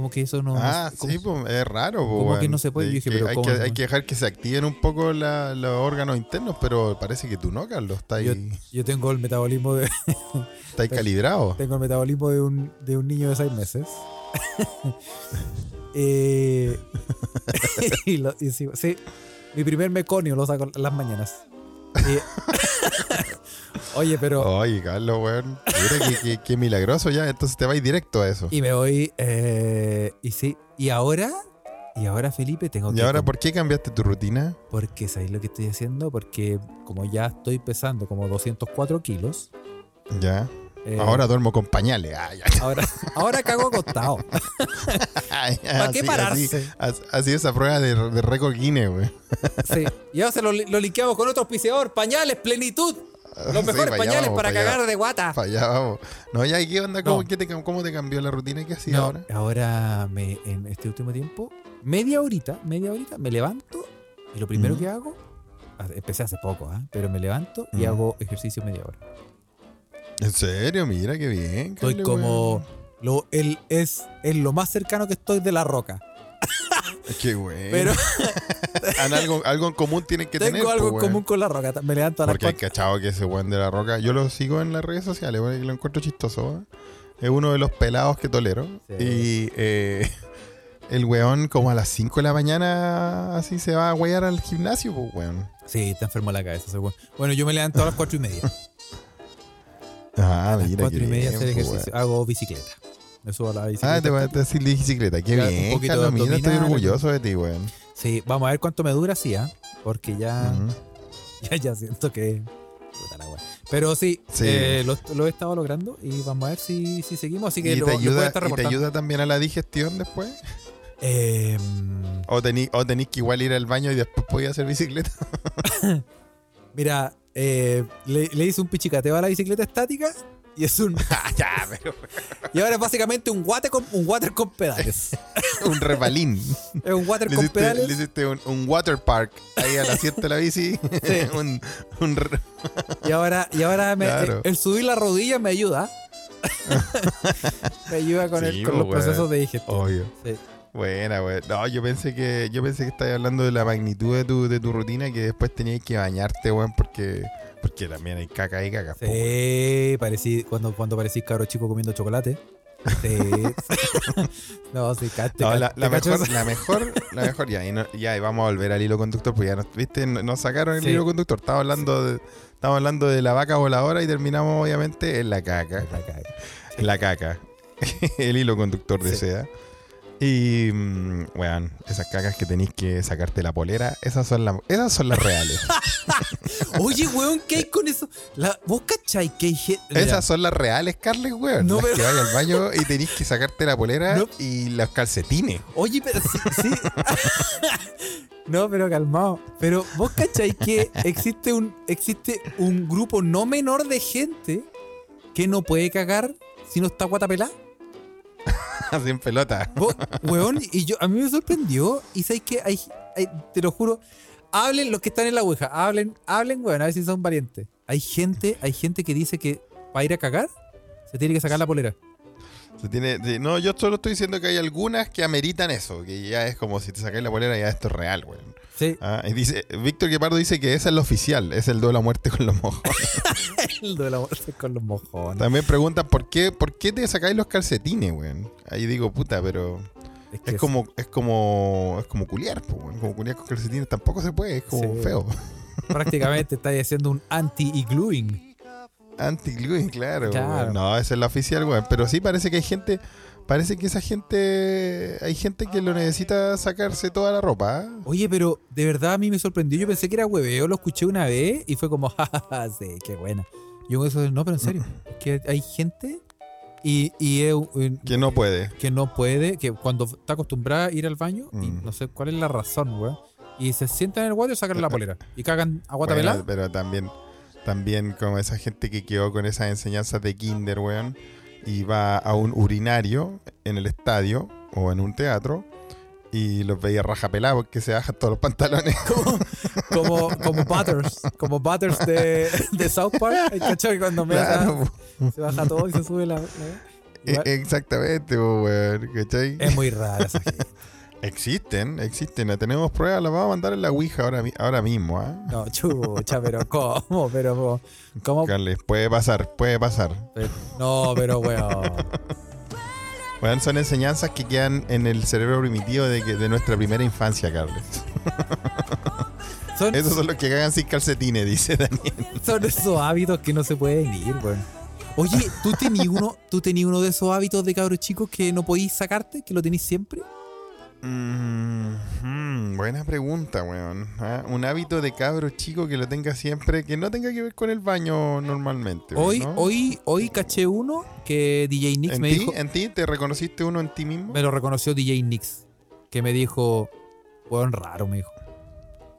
Como que eso no... ah, sí, pues es raro. po, como que weón. no se puede? Yo dije, que pero hay, ¿cómo que, no? hay que dejar que se activen un poco la- los órganos internos, pero parece que tú no, Carlos. Está ahí, Yo, yo tengo el metabolismo de, está ahí calibrado. Tengo el metabolismo de un, de un niño de seis meses. Eh, y lo- y sí, sí, mi primer meconio lo saco las mañanas. Eh, oye, pero. Oye, Carlos, weón. Mira qué, milagroso ya. Entonces te vais directo a eso. Y me voy. eh, y sí. Y ahora. Y ahora, Felipe, tengo ¿Y que. ahora com- por qué cambiaste tu rutina? Porque, ¿sabéis lo que estoy haciendo? Porque, como ya estoy pesando como 204 kilos. Ya. eh, Ahora duermo con pañales. Ah, ya. Ahora, ahora cago acostado. ¿Para qué pararse? Así, así esa prueba de, de récord Guinness, güey. Sí. Y ahora se lo, lo linkeamos con otro auspiciador. Pañales, plenitud. Los Sí, mejores allá pañales para cagar de guata. Para allá vamos. No, ya, ¿y qué onda? ¿Cómo, No. qué te, ¿Cómo te cambió la rutina? ¿Qué hacías No, ahora? ahora me, en este último tiempo, media horita, media horita, me levanto y lo primero que hago, empecé hace poco, ¿ah? pero me levanto y hago ejercicio media hora. ¿En serio? Mira, qué bien. Estoy como, lo, el, es, es lo más cercano que estoy de la roca. Qué bueno. Pero Han algo, algo en común tienen que tengo tener. algo po, en weón. común con la roca. Me levanto a las Porque hay cachado que ese weón de la roca, yo lo sigo en las redes sociales, porque lo encuentro chistoso. ¿eh? Es uno de los pelados que tolero. Sí. Y eh, el weón, como a las 5 de la mañana, así se va a huear al gimnasio, pues weón. Sí, está enfermo la cabeza. ese weón. Bueno, yo me levanto a las cuatro y media. Ah, A las mira, cuatro qué y media bien, hacer pues, ejercicio. Hago bicicleta. Me subo a la bicicleta. Ah, te voy a decir bicicleta. Qué Ya, un bien, poquito de Carlos. Mira, estoy orgulloso de ti, weón. Sí, vamos a ver cuánto me dura así, ¿ah? Porque ya, ya, ya siento que. Pero sí, Sí. eh, lo, lo he estado logrando y vamos a ver si, si seguimos. Así que ¿Y lo, te, lo voy a ayuda, estar ¿Y te ayuda también a la digestión después? Eh, ¿O tenís o tenís que igual ir al baño y después podías hacer bicicleta? mira, eh, le, le hice un pichicateo a la bicicleta estática y es un. Ah, ya, pero y ahora es básicamente un water con, un water con pedales. un repalín. es un water Le con hiciste, le pedales. hiciste un, un water park ahí al asiento de la bici. un, un re- Y ahora, y ahora me- Claro. el, subir la rodilla me ayuda. Me ayuda con, el, los weón. procesos de digestión. Obvio. Sí. Buena, weón. No, yo pensé que yo pensé que estabas hablando de la magnitud de tu, de tu rutina que después tenías que bañarte, weón, porque porque también hay caca y caca. Sí, parecí, cuando, cuando parecí cabro chico comiendo chocolate. Sí. no, sí, te No, la, mejor, la mejor, la mejor, ya, y, no- ya, y vamos a volver al hilo conductor, pues ya nos, viste, No- nos sacaron el Sí. hilo conductor. Estamos hablando de, estamos hablando de la vaca voladora y terminamos obviamente en la caca. La caga. En la caca. el hilo conductor de Sí. seda. Y, mm, weón, esas cacas que tenéis que sacarte la polera, esas son, las esas son las reales. Oye, weón, ¿qué hay con eso? La, ¿Vos cachai que hay gente? Esas son las reales, Carles, weón. No, las pero- que vayas al baño y tenéis que sacarte la polera No. y los calcetines. Oye, pero sí. sí. no, pero calmado. Pero vos cachai que existe un, existe un grupo no menor de gente que no puede cagar si no está guatapelá. Así en pelota. Vos, weón, y yo, a mí me sorprendió. Y sabes que hay, hay- te lo juro, hablen los que están en la ouija, hablen, hablen, weón, a ver si son valientes. Hay gente, hay gente que dice que para ir a cagar se tiene que sacar la polera. Se tiene, no, yo solo estoy diciendo que hay algunas que ameritan eso, que ya es como si te sacáis la polera, ya esto es real, weón. Sí, Ah, y dice, Víctor Guepardo dice que esa es la oficial, es el duelo a muerte con los mojos. el de la muerte con los mojones. También preguntan por qué, por qué te sacáis los calcetines, weón. Ahí digo, puta, pero que es como, es como, es como culiar, po, weón. Como culiar con calcetines tampoco se puede, es como Sí. feo. prácticamente estáis haciendo un anti-igluing. Anti-gluing, claro. Claro. weón. No, esa es la oficial, weón. Pero sí parece que hay gente, parece que esa gente, hay gente que lo necesita sacarse toda la ropa. ¿ah? Oye, pero de verdad a mí me sorprendió. Yo pensé que era hueveo, lo escuché una vez y fue como, jajaja, sí, qué buena. Yo eso, no, pero en serio, que hay gente y, y un- Que no puede. que no puede, que cuando está acostumbrada a ir al baño, y Mm. no sé cuál es la razón, weón, y se sientan en el water y sacan la polera y cagan a guata Bueno, pelada. pero también, también como esa gente que quedó con esas enseñanzas de kinder, weón, y va a un urinario en el estadio o en un teatro y los veía raja pelada porque se bajan todos los pantalones. Como, como Butters, como Butters de, de South Park. ¿Hay cachado que cuando me Claro, se baja todo y se sube la. la- E- Exactamente, weón, ¿cachai? Es muy rara esa gente. Existen, existen, la tenemos pruebas, las vamos a mandar en la Ouija ahora, ahora mismo, ¿ah? No, chucha, pero ¿cómo? Pero, ¿cómo? Carles, puede pasar, puede pasar. Pero- no, pero weón. Weón, son enseñanzas que quedan en el cerebro primitivo de, de nuestra primera infancia, Carles. Son, Esos son los que cagan sin calcetines, dice Daniel. son esos hábitos que no se pueden ir, weón. Oye, ¿tú tenías uno, ¿tú tenías uno de esos hábitos de cabros chicos que no podís sacarte? ¿Que lo tenéis siempre? Mm, buena pregunta, weón. Ah, Un hábito de cabro chico que lo tenga siempre, que no tenga que ver con el baño normalmente. Hoy, ¿no? hoy, hoy caché uno que DJ Nix ¿En me dijo. ¿En ti? ¿Te reconociste uno en ti mismo? Me lo reconoció DJ Nix. Que me dijo, weón, raro, me dijo.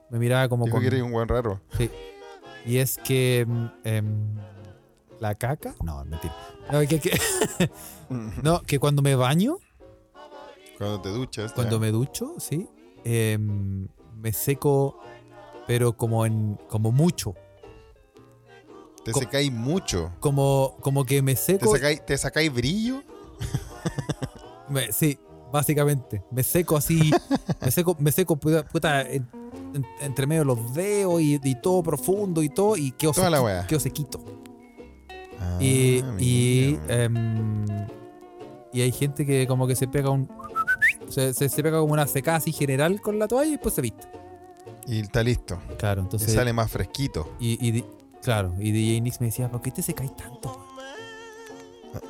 Me miraba como Dijo con. que eres un buen raro. Sí. Y es que. mm, em, ¿La caca? No, mentira. No, que, que- no, que cuando me baño, Cuando te duchas. cuando ya. me ducho, sí, em, me seco, pero como en. como mucho. Te co- secáis mucho. Como, como que me ¿Te seco. sacáis, ¿Te sacáis brillo? me- sí, básicamente. Me seco así. me seco, me seco puta, puta, en- en- entre medio de los dedos y, y todo profundo y todo. Y quedo, Toda la sequi- wea. quedo sequito. Ah, Y, y, mira. em, y hay gente que como que se pega un. Se, se, se pega como una secada así general con la toalla y después se viste. Y está listo. Claro, entonces. sale más fresquito. Y, y claro, y DJ Nix me decía, ¿por qué te secáis tanto?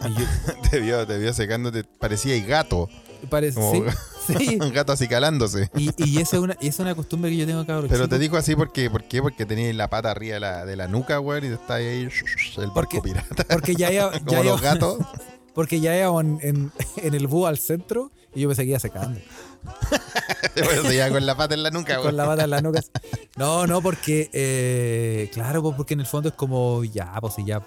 Y yo, te, vio, te vio secándote. Parecía el gato. parece, Como sí, un gato así calándose. Y, y esa es una, y esa es una costumbre que yo tengo, cabrón. Pero te digo así porque, ¿por qué? Porque tenías la pata arriba de la, de la nuca, weón, y está ahí el Porque- pirata. Porque ya iba, Como ya los iba- gatos. Porque ya iba en, en, en el búho al centro y yo me seguía secando. Bueno, se con la pata en la nuca, con la bata en la nuca. No, no, porque, eh, claro, pues porque en el fondo es como, ya, pues si ya,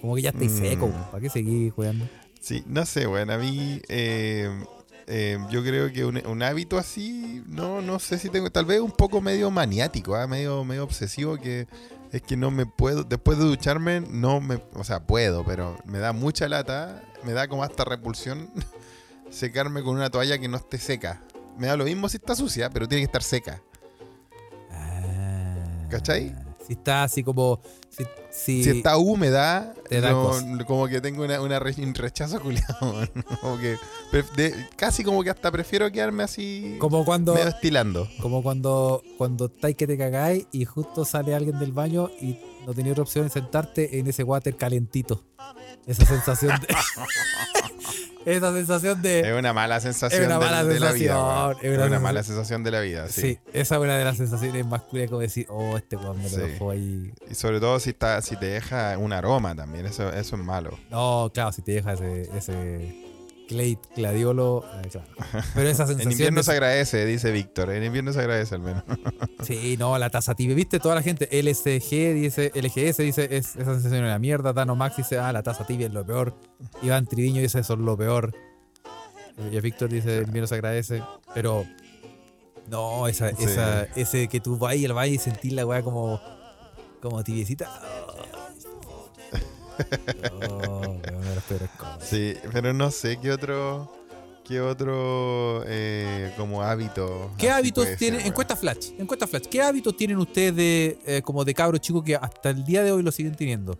como que ya estáis Mm. seco, pues, ¿para qué seguir jugando? Sí, no sé, weón. A mí, eh, eh, yo creo que un, un hábito así, no no sé si tengo, tal vez un poco medio maniático, ¿ah? medio, medio obsesivo, que es que no me puedo, después de ducharme, no me, o sea, puedo, pero me da mucha lata, me da como hasta repulsión secarme con una toalla que no esté seca. Me da lo mismo si está sucia, pero tiene que estar seca. Ah. ¿Cachai? Si está así como. Si, si- Si está húmeda, no- como que tengo una, una re- un rechazo culiado. como que de- casi como que hasta prefiero quedarme así como cuando. medio estilando. Como cuando, cuando estáis que te cagáis y justo sale alguien del baño y no tenías otra opción de sentarte en ese water calentito. Esa sensación de. esa sensación de. Es una mala sensación Es una de- mala de, la vida. sensación, es Es una una, mala sensación. sensación de la vida, sí. Sí, esa es una de las sensaciones más curiosas como decir, oh, este weón me lo dejó ahí. Y sobre todo si está, si te deja un aroma también, eso, eso es malo. No, claro, si te deja ese, ese clay, gladiolo, eh, claro. Pero esa En sensación. invierno de- se agradece, dice Víctor. En invierno se agradece al menos. Sí, no, la taza tibia. ¿Viste? Toda la gente, LSG dice, LGS dice, es, esa sensación es una mierda. Dano Max dice, ah, la taza tibia es lo peor. Iván Triviño dice, eso es lo peor. Y Víctor dice, el invierno se agradece. Pero, no, esa, Sí. esa, ese que tú vas y el valle y sentís la weá como, como tibiecita. Oh, de las peores cosas. Sí, pero no sé qué otro. ¿Qué otro eh, como hábito? ¿Qué hábitos ser, tienen, encuesta flash, encuesta flash, ¿qué hábitos tienen ustedes de, eh, como de cabros chicos que hasta el día de hoy lo siguen teniendo?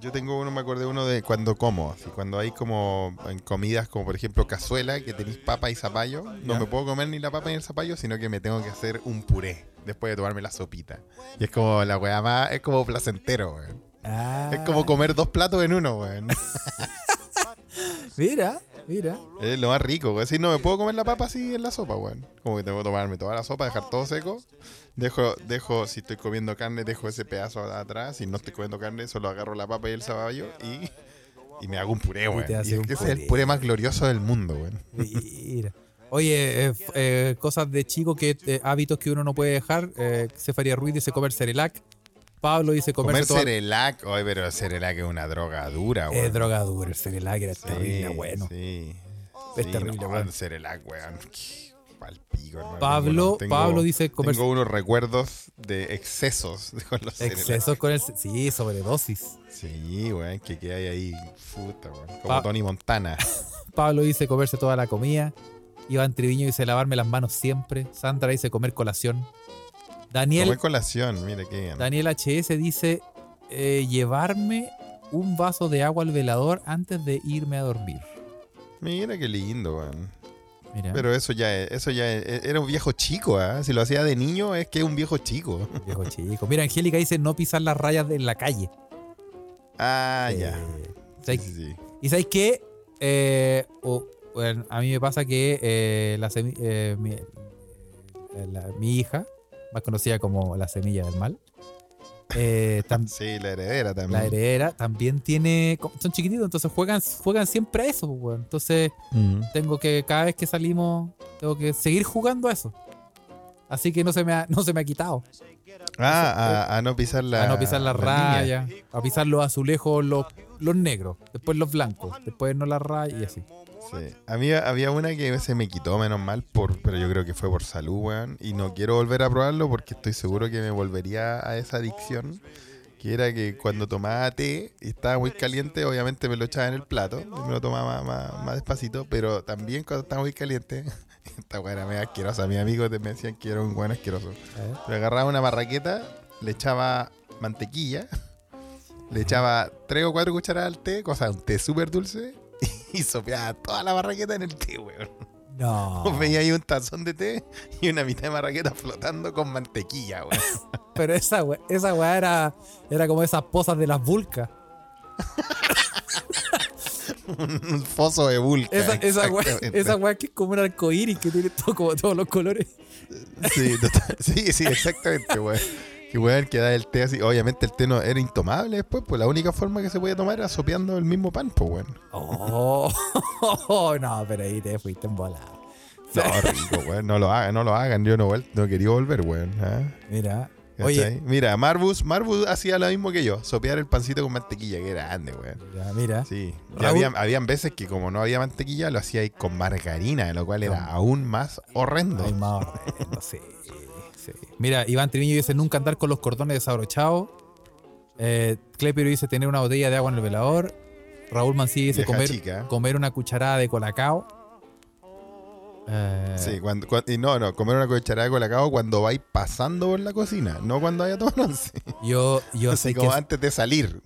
Yo tengo uno, me acordé uno de cuando como, así, cuando hay como en comidas como por ejemplo cazuela, que tenéis papa y zapallo, no Ya. me puedo comer ni la papa ni el zapallo, sino que me tengo que hacer un puré después de tomarme la sopita. Y es como la weá más, es como placentero, weón. Es como comer dos platos en uno, weón. Mira, mira. Es lo más rico, weón. Si no me puedo comer la papa así en la sopa, weón. Como que tengo que tomarme toda la sopa, dejar todo seco. Dejo, dejo, si estoy comiendo carne, dejo ese pedazo atrás. Si no estoy comiendo carne, solo agarro la papa y el zapallo y, y me hago un puré, weón. ese es el puré. más glorioso del mundo, weón. Mira. Oye, eh, eh, cosas de chico, que eh, hábitos que uno no puede dejar. Eh, Ruiz dice comer cerelac. Pablo dice Comer comerse toda- cerelac, oye, pero cerelac es una droga dura, weón. Es droga dura, el cerelac era Sí, terrible, bueno. Sí. Es Sí, terrible, no, el Cerelac, weón. Pal pico, hermano. Pablo, Tengo- Pablo dice comer Tengo unos recuerdos de excesos con los Cerelac. excesos con el... Sí, sobredosis. Sí, weón, que, que hay ahí, puta, weón. Como Pa- Tony Montana. Pablo dice comerse toda la comida. Iván Triviño dice lavarme las manos siempre. Sandra dice comer colación. Daniel, Comer colación, mira qué bien. Daniel HS dice eh, llevarme un vaso de agua al velador antes de irme a dormir. Mira qué lindo, weón. Pero eso ya, es- eso ya es- era un viejo chico, ¿ah? Si lo hacía de niño es que es un viejo chico. viejo chico. Mira, Angélica dice no pisar las rayas de la calle. Ah, Eh, ya. Sí, ¿sabes- sí, sí. ¿Y sabéis qué? Eh, o- bueno, a mí me pasa que eh, la semi- eh, mi, eh, la- mi hija, más conocida como la semilla del mal, eh, Sí, la heredera también. la heredera también tiene. Son chiquititos, entonces juegan, juegan siempre a eso, pues. Entonces tengo que, cada vez que salimos, tengo que seguir jugando a eso. Así que no se me ha, no se me ha quitado. Ah, a, a no pisar la a no pisar la línea. rayas, a pisar los azulejos, los, los negros, después los blancos, después no las rayas y así. Sí. Había, había una que se me quitó, menos mal, por, pero yo creo que fue por salud, weón. Y no quiero volver a probarlo porque estoy seguro que me volvería a esa adicción. Que era que cuando tomaba té y estaba muy caliente, obviamente me lo echaba en el plato y me lo tomaba más, más, más despacito. Pero también cuando estaba muy caliente, esta weá era medio asquerosa. Mis amigos me decían que era un buen asqueroso. Le agarraba una barraqueta, le echaba mantequilla, le echaba tres o cuatro cucharadas al té, cosa, un té súper dulce, y sopeaba toda la barraqueta en el té, weón. No. Veía ahí un tazón de té y una mitad de barraqueta flotando con mantequilla, weón. Pero esa weá, esa weá era, era como esas posas de las vulcas. un foso de vulca. Esa, esa, weá, esa weá que es como un arcoíris que tiene todo, como todos los colores. Sí, total- sí, sí, exactamente, weón. Que weón, que da el té así. Obviamente el té no era intomable después, pues la única forma que se podía tomar era sopeando el mismo pan, pues weón. Oh, no, pero ahí te fuiste en bola. No, rico, weón. No lo hagan, no lo hagan. Yo no, no quería volver, weón. ¿ah? Mira, oye, Mira, Marvus, Marvus hacía lo mismo que yo, sopear el pancito con mantequilla, que grande, weón. mira, mira. Sí. Y Raúl- habían, habían veces que como no había mantequilla, lo hacía ahí con margarina, lo cual era aún más horrendo. Ay, más horrendo, sí. Sí. Mira, Iván Triviño dice nunca andar con los cordones desabrochados. Eh, Clepiro dice tener una botella de agua en el velador. Raúl Mancilla dice comer, chica. comer una cucharada de colacao. Eh, Sí, cuando, cuan- y no, no, comer una cucharada de colacao cuando vais pasando por la cocina, no cuando vaya a tomar once. Yo, yo Así sé como que antes de salir.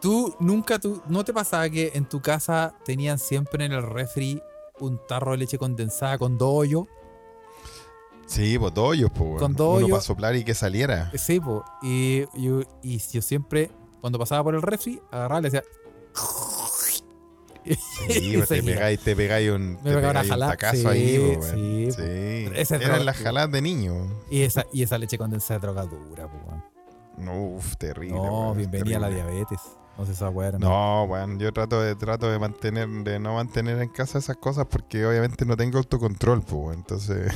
tú nunca, tú, ¿no te pasaba que en tu casa tenían siempre en el refri un tarro de leche condensada con dos hoyos? Sí, pues dos hoyos, pues. Con dos Uno para soplar y que saliera. Sí, po. Y, yo- y yo siempre, cuando pasaba por el refri, agarraba y le decía. Sí, pues te pegáis, te pegáis un, Me te pegaba una pegáis un jalada. tacazo Sí, ahí, pues, sí, Sí. Esa es Eran las jaladas de niño. Y esa, y esa leche condensada es drogadura. No, uf, terrible. No, bienvenida a la diabetes. No sé esa weá. No, weón, yo trato de trato de mantener, de no mantener en casa esas cosas porque obviamente no tengo autocontrol, pues, weón. entonces,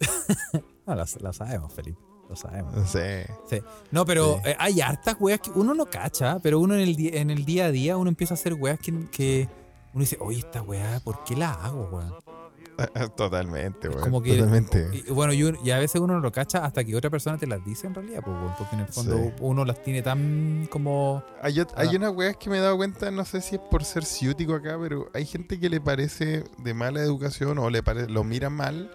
No, la, la sabemos, Felipe. Lo sabemos. sé. Sí. No, pero Sí. eh, hay hartas weas que uno no cacha, pero uno en el, en el día a día uno empieza a hacer weas que, que uno dice, oye, esta wea, ¿por qué la hago, weón? Totalmente, weón. Como que, Totalmente. y, bueno, y, un- y a veces uno no lo cacha hasta que otra persona te las dice en realidad, pues, porque en el fondo Sí. uno las tiene tan como... Hay, hay Ah. unas weas que me he dado cuenta, no sé si es por ser ciútico acá, pero hay gente que le parece de mala educación o le pare- lo mira mal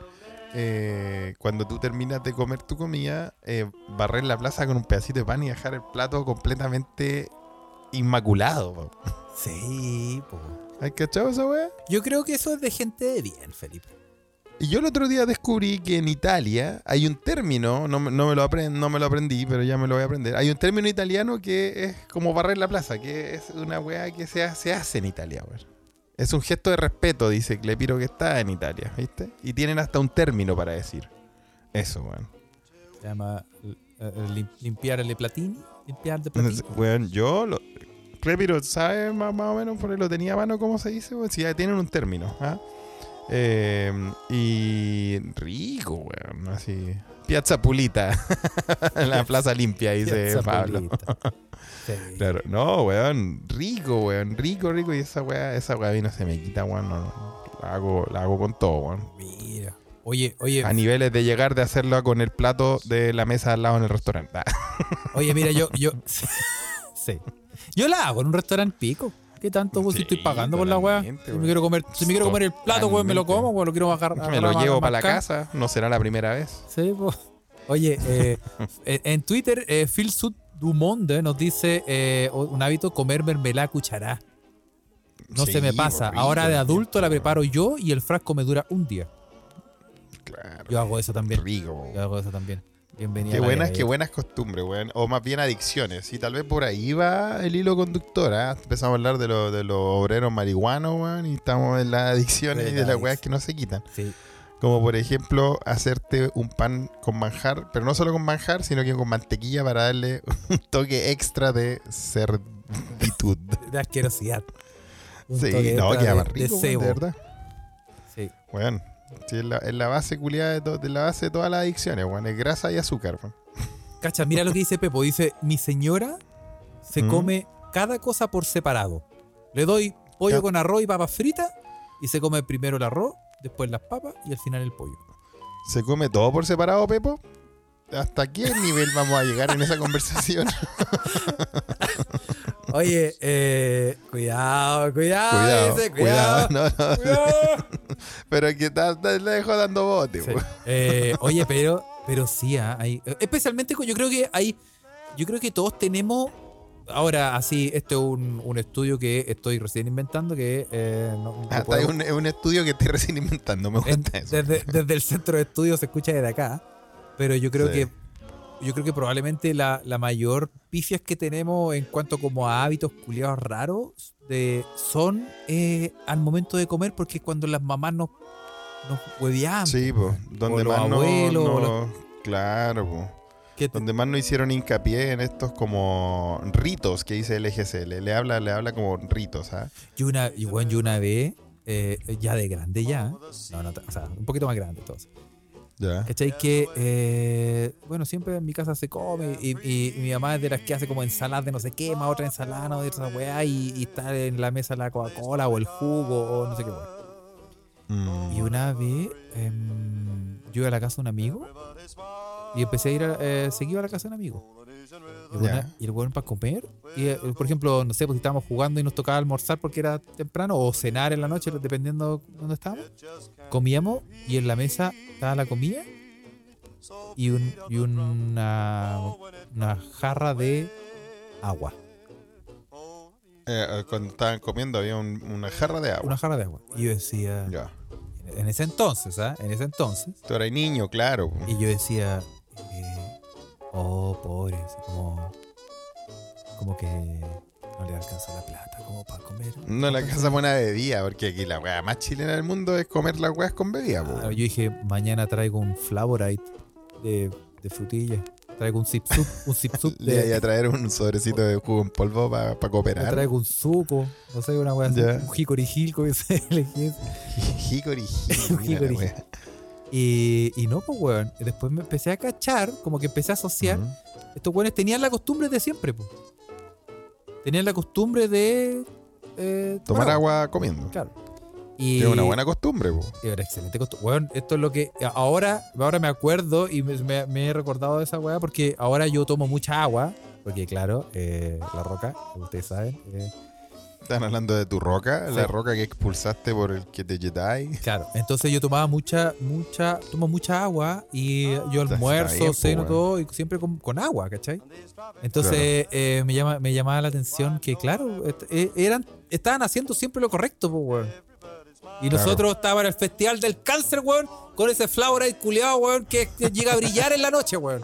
eh, cuando tú terminas de comer tu comida, eh, barrer la plaza con un pedacito de pan y dejar el plato completamente inmaculado. po. Sí, pues. ¿Has cachado esa wea? Yo creo que eso es de gente de bien, Felipe. Y yo el otro día descubrí que en Italia hay un término, no, me- no me lo apren- no me lo aprendí, pero ya me lo voy a aprender. Hay un término italiano que es como barrer la plaza, que es una weá que se, se hace en Italia, weón. Es un gesto de respeto, dice Clepiro, que está en Italia, ¿viste? Y tienen hasta un término para decir. Eso, weón. Se llama eh, eh, lim- limpiar el platini. Limpiar de platini. Weón, yo lo... Clepiro, ¿sabes más, más o menos? Por lo tenía a mano, ¿cómo se dice? Si ya tienen un término, ¿ah? Eh, y rico, weón, así. Piazza Pulita, la plaza limpia, dice Piazza Pablo. Sí. Claro, no, weón, rico, weón, rico, rico. Y esa weá, esa weá a mí no se me quita, weón. No, no. La, hago, la hago con todo, weón. Mira. Oye, oye, A niveles de llegar de hacerlo con el plato de la mesa al lado en el restaurante. Oye, mira, yo, yo, sí. Yo la hago en un restaurante pico. ¿Qué tanto vos si estoy Sí, pagando por la weá? Si me weón. quiero comer, si me quiero comer el plato, weón, me lo como, weón, lo quiero bajar. me lo llevo para la casa, no será la primera vez. Sí, pues. Oye, eh, en en Twitter, eh, Phil Sud Dumonde nos dice eh, un hábito comer mermelada cuchará. No Sí, se me pasa. Ahora de adulto la weón. preparo yo y el frasco me dura un día. Claro, Yo hago eso también. rico, weón. Yo hago eso también. Bienvenido. Qué buenas, qué buenas costumbres, weón. O más bien adicciones. Y tal vez por ahí va el hilo conductor. ¿ah? Empezamos a hablar de, lo- de los obreros marihuanos, weón. Y estamos en las adicciones De y de la las weas que no se quitan. Sí. Como por ejemplo, hacerte un pan con manjar. Pero no solo con manjar, sino que con mantequilla para darle un toque extra de cerditud. De asquerosidad. Un Sí, no, queda de- más de rico, cebo. de verdad. Sí. Weón. Sí, es la, es la base culiada de, to- de la base de todas las adicciones, weón. Es grasa y azúcar, weón. Cacha, mira lo que dice Pepo. Dice, mi señora se ¿Mm? come cada cosa por separado. Le doy pollo Ya. con arroz y papas fritas y se come primero el arroz, después las papas y al final el pollo. ¿Se come todo por separado, Pepo? ¿Hasta qué nivel vamos a llegar en esa conversación? Oye, eh, cuidado, cuidado, cuidado, dice, cuidado. cuidado. No, no. cuidado. Pero que ta- ta- le dejo dando bote, Sí. Eh, oye, pero, pero sí, ah, hay, especialmente yo creo que hay, yo creo que todos tenemos, ahora así, este es un, un estudio que estoy recién inventando que eh, no- no Ah, puedo- está, es un, es un estudio que estoy recién inventando, me en- gusta eso. desde, desde el centro de estudios se escucha desde acá, pero yo creo Sí. que yo creo que probablemente la, la mayor pifias que tenemos en cuanto como a hábitos culiados raros de, son eh, al momento de comer porque es cuando las mamás nos, nos hueveaban. Sí, pues. Donde los más abuelos, no- Claro, pues. Donde más no hicieron hincapié en estos como ritos que dice el EGC. Le, le habla, le habla como ritos, ¿ah? Yo una, y bueno, yo una vez, eh, ya de grande ya, no, no, o sea, un poquito más grande todos. Ya. ¿Cachai? Que, eh, bueno, siempre en mi casa se come y, y- y mi mamá es de las que hace como ensaladas de no sé qué, más otra ensalada, no de otra weá, y, y está en la mesa la Coca-Cola o el jugo o no sé qué. Mm. Y una vez, em, yo iba a la casa de un amigo Y empecé a ir a, eh, seguido a la casa de un amigo. Y el y weón para comer. Y, eh, por ejemplo, no sé, pues si estábamos jugando y nos tocaba almorzar porque era temprano o cenar en la noche, dependiendo de dónde estábamos. Comíamos y en la mesa estaba la comida y, un, y una, una jarra de agua. Eh, cuando estaban comiendo había un- una jarra de agua. Una jarra de agua. Y yo decía, Ya. en ese entonces, ¿ah? En ese entonces. Tú eras niño, claro. po. Y yo decía, eh, oh, pobre, así como, como que no le alcanza la plata como para comer. No la casa buena bebida, porque aquí la weá más chilena del mundo es comer las weas con bebida. Ah, yo dije, mañana traigo un flavorite de, de frutilla. Traigo un zip sup, un zip sup Le voy de, a traer un sobrecito de jugo en polvo para me cooperar. traigo un suco, no sé, una wea así, Ya. un hill, como se elegí. Hickory Y, y no, pues, weón. Después me empecé a cachar, como que empecé a asociar. Estos weones tenían la costumbre de siempre, pues. Tenían la costumbre de. eh, Tomar agua comiendo. Claro. Y, Es una buena costumbre, po. y era excelente costumbre. Weón, esto es lo que. Ahora, ahora me acuerdo y me, me- me he recordado de esa weá porque ahora yo tomo mucha agua. Porque, claro, eh, la roca, como ustedes saben. eh, Están hablando de tu roca, Sí. la roca que expulsaste por el que te Jedi. claro, entonces yo tomaba mucha, mucha, tomo mucha agua y yo almuerzo, bien, ceno, weón. todo, y siempre con, con agua, ¿cachai? Entonces eh, me, llama, me llamaba la atención que, claro, eh, eran, estaban haciendo siempre lo correcto, pues, weón. Y Claro. nosotros estábamos en el Festival del Cáncer, weón, con ese Flowerite culiado, weón, que llega a brillar en la noche, weón.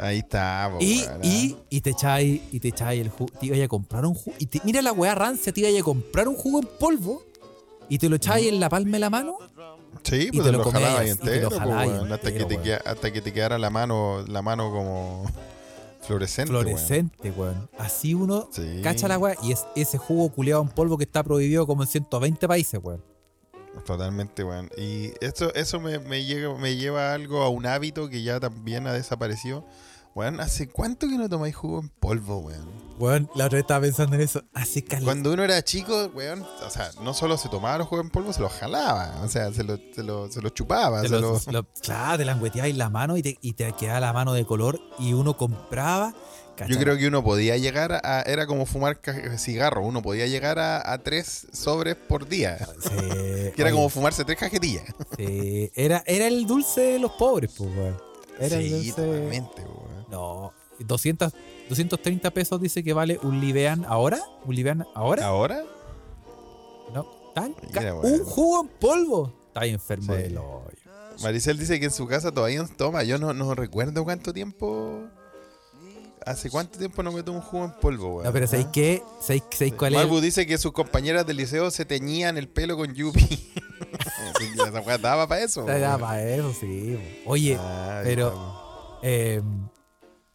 Ahí está, po, Y, y, y te echáis, y te echáis el jugo, te ibas a comprar un jugo, y te- mira la weá rancia, te ibas a comprar un jugo en polvo, y te lo echáis en la palma de la mano, Sí, pues te lo lo jalabas lo entero, po, hasta, que te queda- hasta que te quedara la mano, la mano como fluorescente. fluorescente, weón. Así uno Sí. cacha la weá, y es ese jugo culiado en polvo que está prohibido como en 120 países, weón. Totalmente, weón. Y eso, eso me, me, llega, me lleva a algo, a un hábito que ya también ha desaparecido. Weón, ¿hace cuánto que no tomáis jugo en polvo, weón? Weón, la otra vez estaba pensando en eso. Hace caleta. Cuando uno era chico, weón, o sea, no solo se tomaba los jugos en polvo, se los jalaba. O sea, se los se lo, se lo chupaba. Te se lo- lo- claro, te langueteabas la mano y te, y te quedaba la mano de color y uno compraba. Yo creo que uno podía llegar a. Era como fumar ca- cigarro. Uno podía llegar a, a tres sobres por día. que Que era como fumarse tres cajetillas. era, era el dulce de los pobres, pues, weón. Era el sí, dulce. totalmente, weón. No, 200, 230 pesos dice que vale un Livean ahora. ¿Un Livean ahora? ¿Ahora? No. Mira, weón. Un jugo en polvo. Está enfermo Sí. del hoyo. Maricel dice que en su casa todavía toma. Yo no, no recuerdo cuánto tiempo. ¿Hace cuánto tiempo no me tomo un jugo en polvo, weón? No, pero ¿sabéis qué? ¿Sabéis, sabéis cuál es? Marbu dice que sus compañeras del liceo se teñían el pelo con Yupi. Sí, Esa weá daba para eso. Weón. para eso, sí. Oye, Ay, pero-. Eh,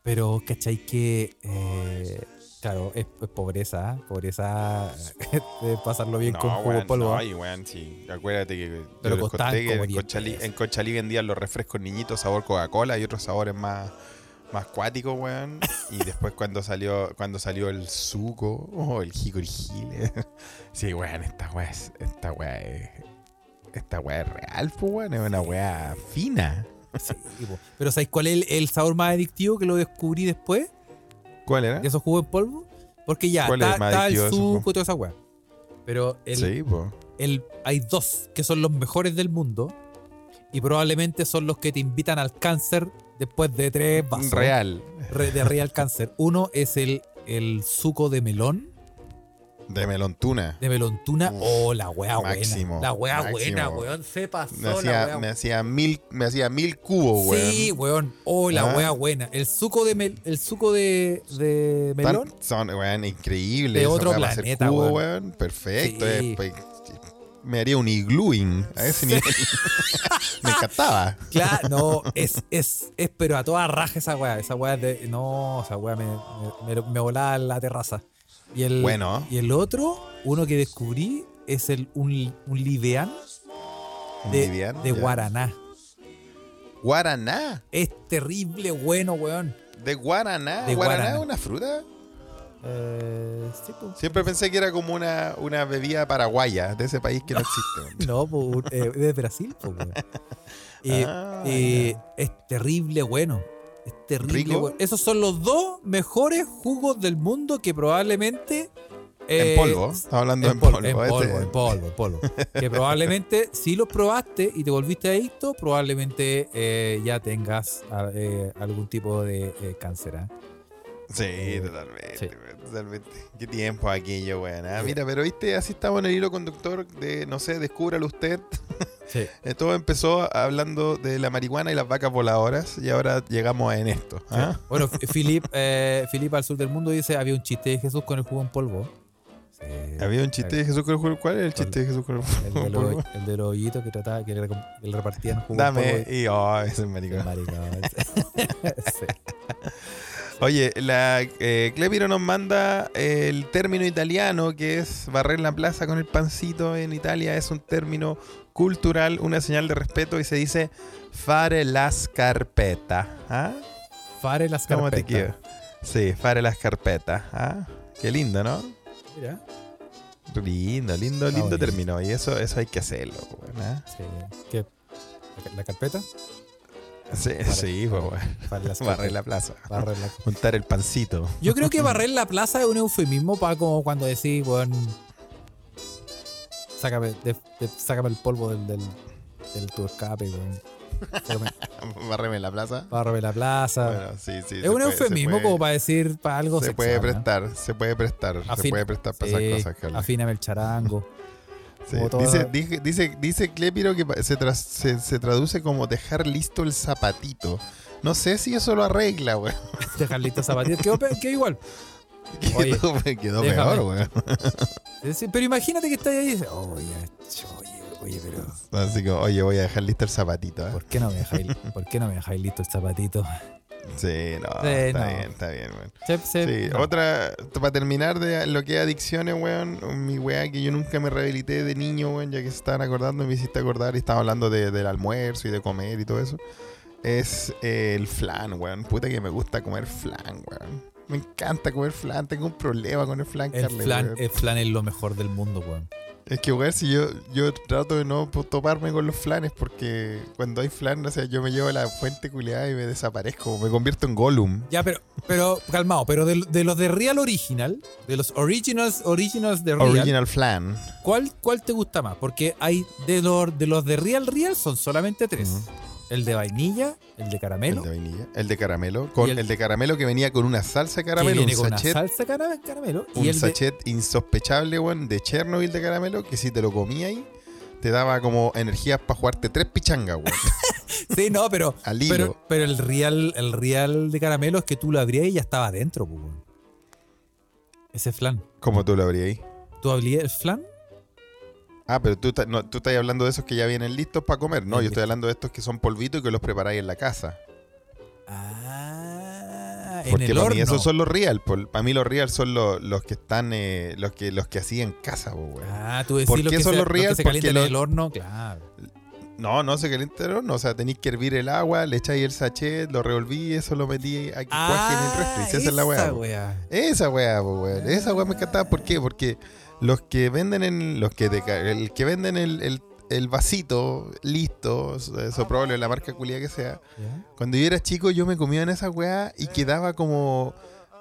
pero, ¿cachai que... eh, claro, es, es pobreza, ¿eh? pobreza de pasarlo bien No, con jugo en polvo. no, y weón, sí. Acuérdate que yo Pero les conté que en 10 Conchalí, en Conchalí vendían los refrescos niñitos sabor Coca-Cola y otros sabores más, más cuáticos, weón. Y después cuando salió cuando salió el suco, oh, el Hickory Hill. sí, weón, esta weá es, esta weá es, esta weá es real, pues, weón. Es una weá fina. Sí, pero ¿sabéis cuál es el, el sabor más adictivo que lo descubrí después ¿Cuál era? de esos jugos en polvo? Porque ya, ¿Cuál es está, el suco y toda esa weá. Pero el, Sí, el- hay dos que son los mejores del mundo y probablemente son los que te invitan al cáncer después de tres vasos. Real. Re- de real cáncer. Uno es el, el suco de melón, De melontuna. de melontuna. Uf, oh, la wea máximo, buena. La wea máximo. buena, weón. Se pasó Me la hacía, wea me hacía mil, me hacía mil cubos, weón. Sí, weón. Oh, la Ah. wea buena. El suco de mel- el suco de, de Tan- melón. son, weón, increíbles. De otro planeta, cubo, weón. weón. Perfecto. Sí. eh, pues, me haría un igluing a ese nivel. me encantaba. Claro, no, es, es, es, pero a toda raja esa weá. Esa weá de. No, esa weá me, me, me- volaba en la terraza. Y el, Bueno. Y el otro, uno que descubrí, es el, un, un liveán de, de. Guaraná. Guaraná. Es terrible bueno, weón. De guaraná. De guaraná es guaraná. una fruta. Eh, sí, pues. Siempre pensé que era como una, una bebida paraguaya de ese país que no existe. No, pues, eh, de Brasil, pues. Eh, Ah, es terrible bueno. Es terrible ¿Rico? bueno. Esos son los dos mejores jugos del mundo que probablemente. en eh, polvo. Estamos hablando en, pol- polvo. En este- polvo, en polvo, en polvo. que probablemente si los probaste y te volviste adicto, probablemente ya tengas ah, algún tipo de cáncer. ¿ah? Sí, totalmente, Sí. Totalmente. Qué tiempo aquello, weón. Ah, mira, pero viste, así estamos en el hilo conductor de, no sé, descúbralo usted. Sí. Eh, Todo empezó hablando de la marihuana y las vacas voladoras y ahora llegamos en esto. ¿ah? Bueno, F- Philip, eh, Philip al sur del mundo dice: había un chiste de Jesús con el jugo en polvo. Sí. Había un chiste de Jesús con el jugo. ¿Cuál es el chiste de Jesús con el El jugo? de, los, el de los hoyitos que trataba, que le, le repartían jugo en Dame. polvo. Y, oh, ese es maricón. maricón. Sí. Oye, la eh, Clepiro nos manda el término italiano que es barrer la plaza con el pancito en Italia. Es un término cultural, una señal de respeto y se dice fare la scarpetta. ¿Ah? Fare las ¿Cómo te carpetas. Sí, fare la scarpetta. ¿Ah? Qué lindo, ¿no? Mira. Lindo, lindo, lindo término. Y eso, eso hay que hacerlo. ¿ah? Sí. ¿Qué? ¿La, la carpeta? Sí, sí, pues, Barrer carpetas. la plaza. Barrer la- Juntar el pancito. Yo creo que barrer la plaza es un eufemismo para como cuando decís, bueno, sácame, de- de- sácame el polvo del, del, del tu escape, weón. Sácame- Barreme la plaza. Bárrame la plaza. Bueno, sí, sí. es un puede- eufemismo puede- como para decir para algo Se sexual, puede ¿no? prestar, se puede prestar, se puede prestar para Sí, esas cosas, afíname el charango. Sí. como Dice, dije- dice, dice Clepiro que se, se, se traduce como dejar listo el zapatito. No sé si eso lo arregla, weón. Dejar listo zapatillas. Quedó, pe- quedó igual. Oye, Quedó, quedó peor, weón. Decir, Pero imagínate que estás ahí y dices, oye, oye, oye, pero Así que, oye, voy a dejar listo el zapatito. ¿eh? ¿por qué no me dejáis, ¿por qué no me dejáis listo el zapatito? Sí, no, Sí, está no. bien, está bien, weón. Se- se- Sí, no. otra, para terminar de lo que es adicciones, weón, mi weá que yo nunca me rehabilité de niño, weón, ya que se estaban acordando, me hiciste acordar y estaba hablando de- del almuerzo y de comer y todo eso, es eh, el flan, weón. Puta que me gusta comer flan, weón. Me encanta comer flan, tengo un problema con el flan, El flan, weón. el flan es lo mejor del mundo, weón. Es que, weón, si yo, yo trato de no toparme con los flanes porque cuando hay flan, o sea, yo me llevo a la fuente culiada y me desaparezco, me convierto en Gollum. Ya, pero, pero, calmado, pero de, de los de Real Original, de los Originals, Originals de Real, Original flan. ¿cuál, ¿cuál te gusta más? Porque hay de los, de los de Real Real son solamente tres. El de vainilla, el de caramelo, El de vainilla. El de caramelo. Con el, el- de caramelo que venía con una salsa de que caramelo, viene un con sachet, una salsa cara- caramelo, un y el de, sachet insospechable, weón, de Chernobyl de caramelo, que si te lo comías ahí, te daba como energías para jugarte tres pichangas, weón. Sí, no, pero, Al hilo. pero, pero el real, el real de caramelo es que tú lo abrías y ya estaba adentro, pues, weón. Ese flan. Como tú lo abrías ahí. ¿Tú abrías el flan? Ah, pero tú, no, tú estás hablando de esos que ya vienen listos para comer. No, El yo estoy hablando de estos que son polvitos y que los preparáis en la casa. Ah, en Porque el para horno. mí esos son los real. Para mí los real son los, los que están, eh, los que los que hacían en casa, po. Ah, tú decís ¿Por lo qué que son se, los lo que real? se Porque en los- el horno, claro. No, no se calienta el horno. O sea, tenéis que hervir el agua, le echáis el sachet, lo revolví, eso lo metí a que cuaje en el refri. Si esa es la weá. Ah, esa weá. Esa weá. Esa weá me encantaba. ¿Por qué? Porque los que venden en, los que te el que venden el, el, el vasito listo, eso probable la marca culia que sea. Cuando yo era chico, yo me comía en esa weá y quedaba como.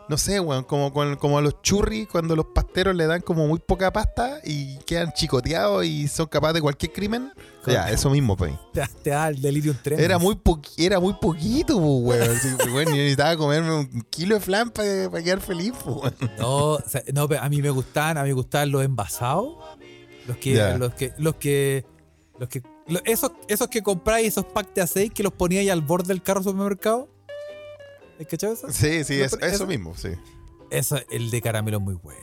No sé, weón, como, con- como a los churris cuando los pasteros le dan como muy poca pasta y quedan chicoteados y son capaces de cualquier crimen. Ya, eso mismo, pues. Te, te da el delirium tremens. Era muy, era muy poquito, po, weón. Sí, weón, yo necesitaba comerme un kilo de flan para quedar feliz, po, weón. No, o sea, no, pero a mí me gustaban, a mí me gustaban los envasados. Los que, los que, los que, los que, esos, esos que compráis, esos packs de aceite que los poníais al borde del carro supermercado. ¿Es cachado eso? Sí, sí, Lo- eso, eso eso- mismo, sí. Eso, el de caramelo es muy bueno.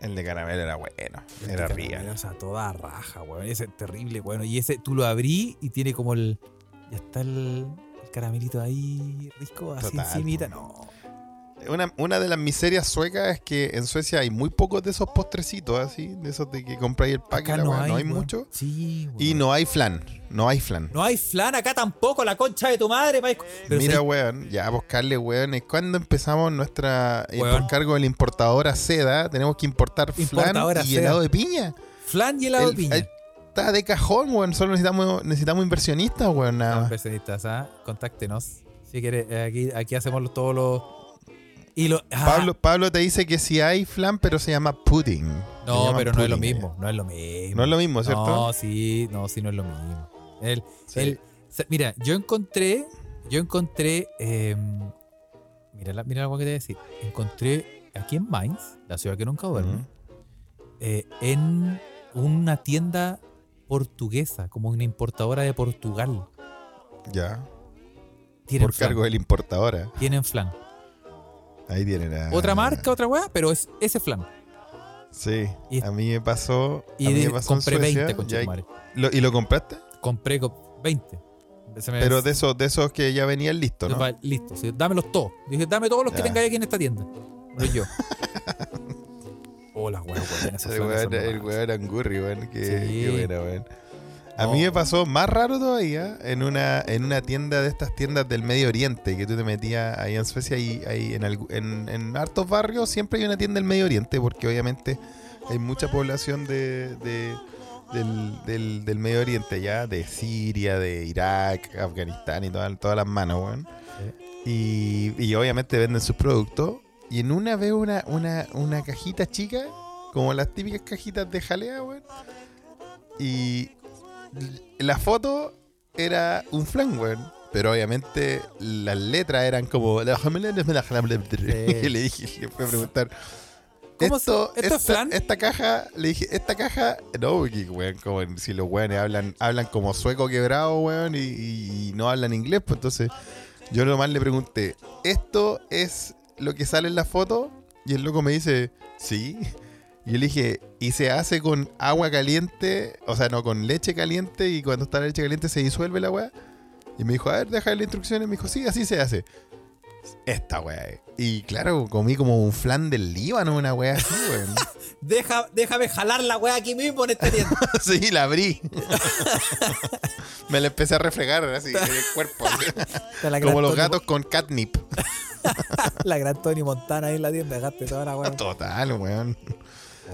El de caramelo era bueno, El era real. O sea, toda raja, weón. Ese es terrible, bueno. Y ese tú lo abrí y tiene como el. Ya está el, el caramelito ahí rico, así Total, encimita. No. Una, una de las miserias suecas es que en Suecia hay muy pocos de esos postrecitos así, de esos de que compráis el pack y Acá la no hay, no hay weón. mucho. Sí, Y no hay flan, no hay flan. No hay flan acá tampoco, la concha de tu madre. pa' Pero Mira, ¿sabes? weón, ya buscarle, weón, es cuando empezamos nuestra, eh, Weón. por cargo de la importadora seda, tenemos que importar flan Importadora y seda. helado de piña. flan y helado de piña. el- está de cajón, weón, solo necesitamos, necesitamos inversionistas, weón, nada inversionistas, ¿ah? Contáctenos. Si quieres, eh, aquí, aquí hacemos todos los. Y lo, ah, Pablo, Pablo te dice que sí hay flan, pero se llama pudding. No, pero no es lo mismo. No es lo mismo. No es lo mismo, ¿cierto? No, sí, no, sí, no es lo mismo. El, Sí. el- se- mira, yo encontré. Yo encontré. eh, mira, la, mira algo que te voy a decir. Encontré aquí en Mainz, la ciudad que nunca duerme, Ujú. eh, en una tienda portuguesa, como una importadora de Portugal. Ya. Tienen Por flan. cargo de la importadora. Tienen flan. Ahí tienen a... Otra marca, otra weá, pero es ese flan. Sí. Y- a mí me pasó. Y a mí de- me pasó en compré Suecia, 20 con y, hay- lo- ¿Y lo compraste? Compré co- 20. Se me- Pero de esos, de esos que ya venían listos, ¿no? Va, Listo, sí, dámelos todos. Dije, dame todos los que Ya. tengáis aquí en esta tienda. No yo. Hola, weón, weón. esos El weón, el más. weón. Qué, Sí. qué buena, weón. A mí me pasó más raro todavía en una, en una tienda de estas tiendas del Medio Oriente que tú te metías ahí en Suecia y ahí en, en, en hartos barrios siempre hay una tienda del Medio Oriente porque obviamente hay mucha población de, de- del, del- del Medio Oriente ya, de Siria, de Irak, Afganistán y todas, todas las manos, weón. Y, y obviamente venden sus productos. Y en una veo una, una, una cajita chica, como las típicas cajitas de jalea, weón. Y la foto era un flan, weón. Pero obviamente las letras eran como. Y le dije, le fui a preguntar. ¿Cómo Esto, se- esto esta, es esta caja, le dije, esta caja, no, weón, como si los weones hablan, hablan como sueco quebrado, weón, y, y- y no hablan inglés, pues entonces yo nomás le pregunté, ¿esto es lo que sale en la foto? Y el loco me dice, sí. Y yo le dije, ¿y se hace con agua caliente? O sea, no, con leche caliente y cuando está la leche caliente se disuelve la weá. Y me dijo, a ver, deja las instrucciones. Me dijo, sí, así se hace. Esta weá. Y claro, comí como un flan del Líbano, una weá así, weón. Deja, déjame jalar la weá aquí mismo en este tienda. sí, la abrí. me la empecé a refregar así en el cuerpo. Como los gatos con catnip. La gran Tony Montana ahí en la tienda. Dejaste toda la weá. Total, weón.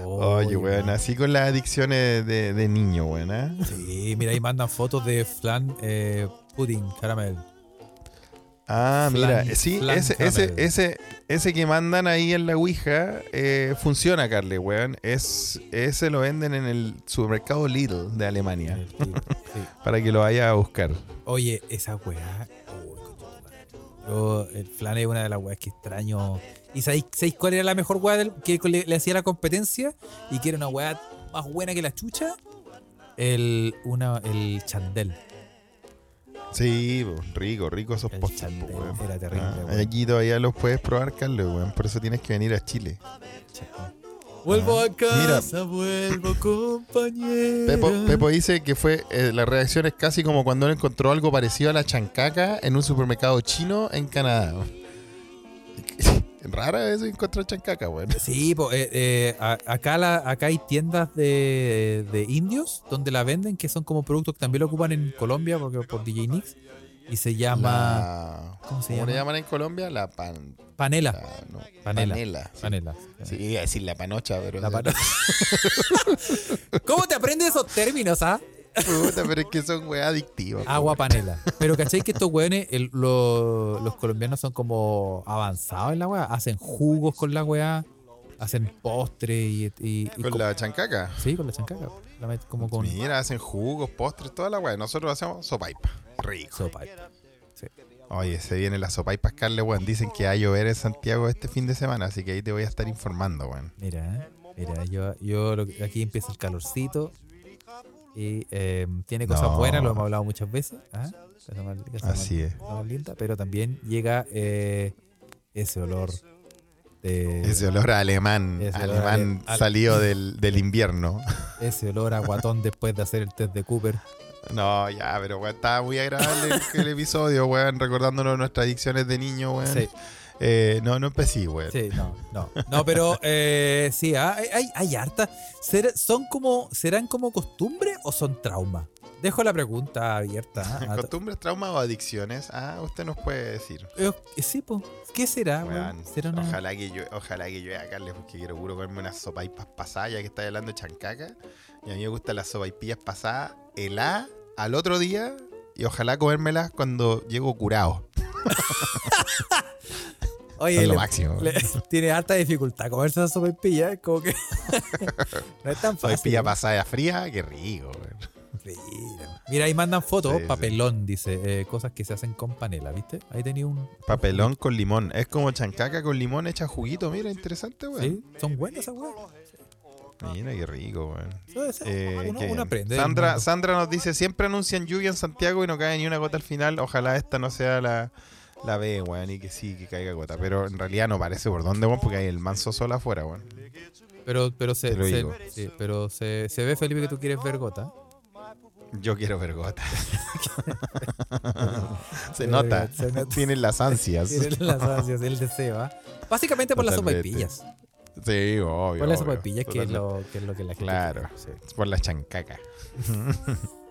Oye, weón, así con las adicciones de, de niño, weón. ¿eh? Sí, mira, ahí mandan fotos de flan eh, pudding, caramel. Ah, Flan- mira, sí, ese, ese, ese, ese que mandan ahí en la Ouija eh, funciona, Carle, weón. Es, ese lo venden en el supermercado Lidl de Alemania. Sí. Para que lo vaya a buscar. Oye, esa weá. Yo, el flan es una de las weas que extraño. ¿Y sabéis, sabéis cuál era la mejor weá que le, le hacía la competencia? Y que era una weá más buena que la chucha. El, una, el chandel. Sí, rico, rico esos postres, era terrible, Ah, aquí todavía los puedes probar, Carlos, weón. Por eso tienes que venir a Chile. Vuelvo a Mira. casa, vuelvo compañero. Pepo, Pepo dice que fue eh, la reacción es casi como cuando él encontró algo parecido a la chancaca en un supermercado chino en Canadá. Rara vez encontrar chancaca, weón. Sí, po, eh, eh, acá, la, acá hay tiendas de, de indios donde la venden, que son como productos que también lo ocupan en Colombia porque por DJ Nix. Y se llama La- ¿Cómo se le llama? llaman en Colombia? La pan... panela. la- no, Panela. panela. sí. Panela. Sí, iba a decir la panocha, pero... La panela. ¿Cómo te aprendes esos términos, ah? Puta, pero es que son weas adictivas. Agua panela. Pero ¿cachai que estos weones, el- lo- los colombianos son como avanzados en la weá? Hacen jugos con la weá, hacen postres y, y- y Con co- la chancaca. Sí, con la chancaca. La met- como con Mira, hacen jugos, postres, toda la wea. Nosotros hacemos sopaipa. Rico. sopa. Oye, se viene la sopaipa, Carle, weón. Dicen que va a llover en Santiago este fin de semana, así que ahí te voy a estar informando, weón. Mira, mira, yo, yo lo aquí empieza el calorcito y eh, tiene cosas No. buenas, lo hemos hablado muchas veces. ¿ah? Más- Así más- es. más linda, pero también llega eh, ese olor de Ese olor a alemán, Ese olor alemán ale- al- salido del, del invierno. ese olor a guatón después de hacer el test de Cooper. No, ya, pero weón, estaba muy agradable el, el episodio, weón, recordándonos nuestras adicciones de niño, weón. Sí. Eh, no, no empecé, weón. Sí, no, no. No, pero eh, sí, ah, hay, hay, hay harta. ¿Ser- ¿Son como, ¿Serán como costumbre o son trauma? Dejo la pregunta abierta. ah, a ¿Costumbres, traumas o adicciones? Ah, usted nos puede decir. Eh, sí, pues. ¿Qué será? Weón, ¿Será una- ojalá que yo, ojalá que yo a Carles porque quiero puro comerme unas sopaipas pasadas, ya que está hablando de chancaca. Y a mí me gustan las sopaipillas pasadas, helá al otro día, y ojalá comérmelas cuando llego curado. Oye, es lo le- máximo. le- tiene alta dificultad comerse esa sopaipilla, es como que no es tan fácil. ¿no? pasada fría, qué rico. weón. Mira, ahí mandan fotos, Sí, sí. papelón, dice, eh, cosas que se hacen con panela, ¿viste? Ahí tenía un... Papelón con limón. Es como chancaca con limón hecha juguito. Mira, interesante, weón. Sí, son buenas esas weas. Mira, qué rico, weón. Eh, uno, aprende. Sandra. Sandra nos dice, siempre anuncian lluvia en Santiago y no cae ni una gota al final. Ojalá esta no sea la, la B, weón, y que sí, que caiga gota. Pero en realidad no parece por dónde, weón, porque hay el manso sol afuera, weón. Pero, pero, se, sí, pero se, se ve, Felipe, que tú quieres ver gota. Yo quiero ver gota. se nota. ve, se nota. Tienen las ansias. Tienes las ansias, el deseo, ¿ah? Básicamente por las Totalmente. sopaipillas. Sí, obvio. Por las sopaipillas, que es, lo, que es lo que la gente Claro. quiere, sí. Por la chancaca.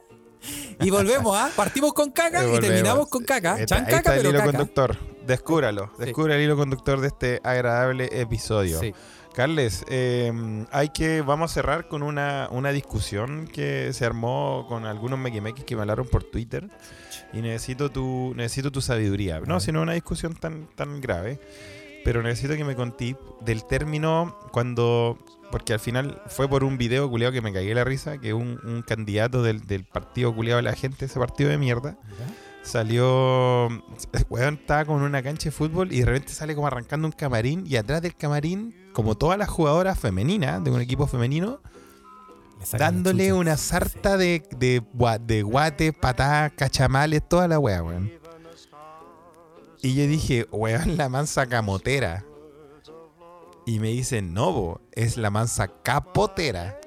Y volvemos, ¿ah? Partimos con caca y terminamos con caca. Está- está el pero hilo caca. conductor. Descúbralo. Sí. Descubre el hilo conductor de este agradable episodio. Sí. Carles, eh, hay que, vamos a cerrar con una, una discusión que se armó con algunos mequimequis que me hablaron por Twitter y necesito tu, necesito tu sabiduría. No, ver. sino una discusión tan, tan grave, pero necesito que me conté del término cuando, porque al final fue por un video culiado que me cagué la risa, que un, un candidato del, del partido culiado de la gente, ese partido de mierda, salió, weón, estaba con una cancha de fútbol y de repente sale como arrancando un camarín y atrás del camarín, como todas las jugadoras femeninas de un equipo femenino, dándole una sarta de, de, de guates, patadas, cachamales, toda la weá, weón. Y yo dije, weón, la mansa camotera. Y me dicen, no, bo, es la mansa capotera.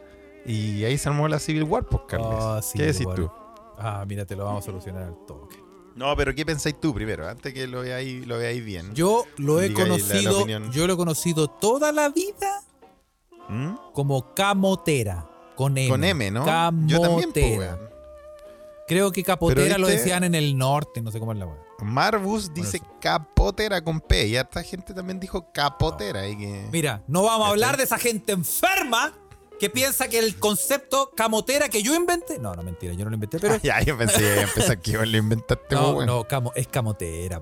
Y ahí se armó la Civil War, pues, Carles. Oh, sí, ¿Qué decís tú? Ah, mira, te lo vamos a solucionar al toque. No, pero ¿qué pensáis tú primero? Antes que lo veáis, lo veáis bien. Yo lo he Diga ahí la- la conocido, yo lo he conocido toda la vida ¿Mm? como camotera. Con M. Con M, ¿no? Camotera. Yo también, weón. Creo que capotera lo decían en el norte, no sé cómo es la weá. Marvus dice capotera con P. Y harta gente también dijo capotera. Y que... Mira, no vamos a hablar de esa gente enferma que piensa que el concepto camotera que yo inventé. No, no, mentira, yo no lo inventé, pero. ya, yo pensé empezar que lo inventaste, no, weón. no, camo- es camotera.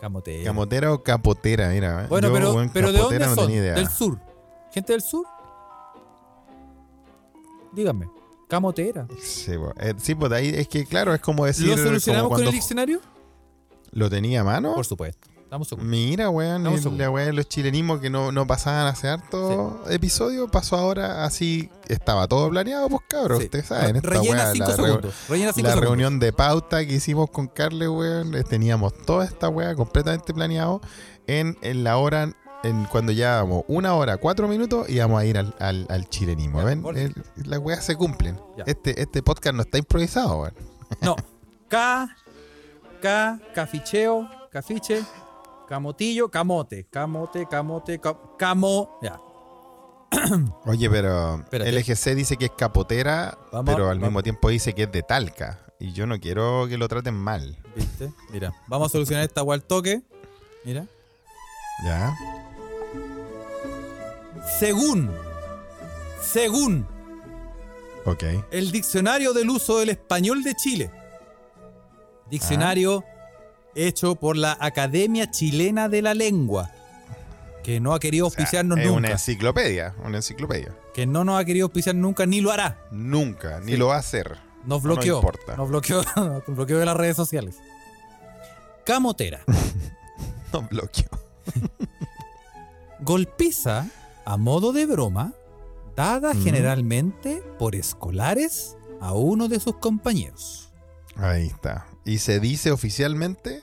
Camotera. ¿Camotera o capotera? Mira, Bueno, yo, pero, pero ¿de dónde no son? Del sur. ¿Gente del sur? Dígame. Camotera. Sí, po. Eh, sí, pues de ahí es que, claro, es como decir. ¿Lo solucionamos como con el diccionario? ¿Lo tenía a mano? Por supuesto. Damos un. Mira, weón, un la weá de los chilenismos que no, no pasaban hace harto episodio, pasó ahora así, estaba todo planeado, pues cabros, Sí. ustedes saben, esta Rellena 5 la, segundos. Rellena 5 la segundos. reunión de pauta que hicimos con Carle, weón, teníamos toda esta weá completamente planeado en, en la hora, en cuando llevábamos una hora, cuatro minutos, íbamos a ir al, al, al chilenismo, Ya, ¿ven? El- las weas se cumplen. Ya. Este, este podcast no está improvisado, weón. No. Ca, ca, caficheo, cafiche, camotillo, camote, camote, camote, ca- camo. Ya. Oye, pero Espérate. el LGC dice que es capotera, Vamos, pero al vamos. mismo tiempo dice que es de Talca. Y yo no quiero que lo traten mal. ¿Viste? Mira, vamos a solucionar esta al toque. Mira. ¿Ya? Según, según Ok. el diccionario del uso del español de Chile. Diccionario hecho por la Academia Chilena de la Lengua. Que no ha querido O sea, auspiciarnos es una nunca. enciclopedia, una enciclopedia. Que no nos ha querido auspiciar nunca ni lo hará. Nunca, ni lo va a hacer. Nos No bloqueó. importa. Nos bloqueó, nos bloqueó de las redes sociales. Camotera. No bloqueo. Golpiza a modo de broma, dada generalmente por escolares a uno de sus compañeros. Ahí está. Y se dice oficialmente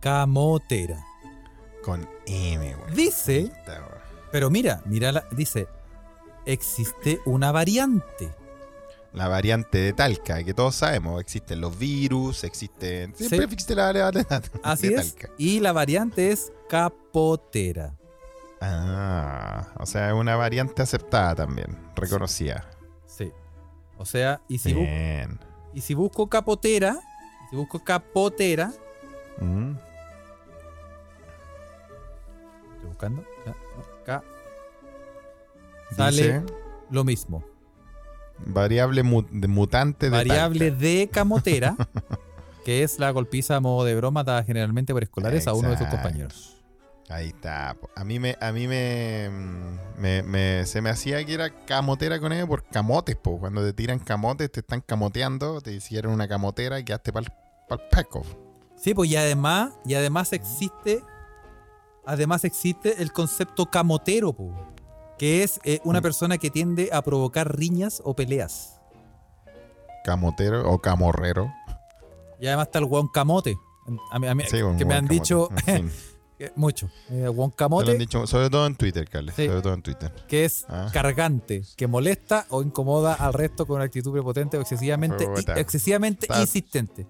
Camotera. con M, güey. Dice, pero mira, mira, la- dice, existe una variante. La variante de Talca, que todos sabemos, existen los virus, existen... Siempre Sí. existe la variante Así de es. Talca. Y la variante es capotera. Ah, o sea, es una variante aceptada también, reconocida. Sí. O sea, y si, Bien. y si busco capotera, si busco capotera, Mm. estoy buscando, ca- sale Dice, lo mismo. variable mu- de mutante de Variable de camotera, que es la golpiza a modo de broma dada generalmente por escolares a uno de sus compañeros. Ahí está. A mí me, a mí me, me, me- se me hacía que era camotera con él por camotes, po. Cuando te tiran camotes, te están camoteando, te hicieron una camotera y quedaste para el Sí, pues y además, y además existe, además existe el concepto camotero, po, que es eh, una Mm. persona que tiende a provocar riñas o peleas. Camotero o camorrero. Y además está el guan camote. A mí- a mí- Sí, un que me han camote. dicho En fin, que- mucho. Eh, guan te lo han camote, dicho, sobre todo en Twitter, Carles. Sí. Sobre todo en Twitter. que es Ah. cargante, que molesta o incomoda al resto con una actitud prepotente o excesivamente, excesivamente Está- insistente.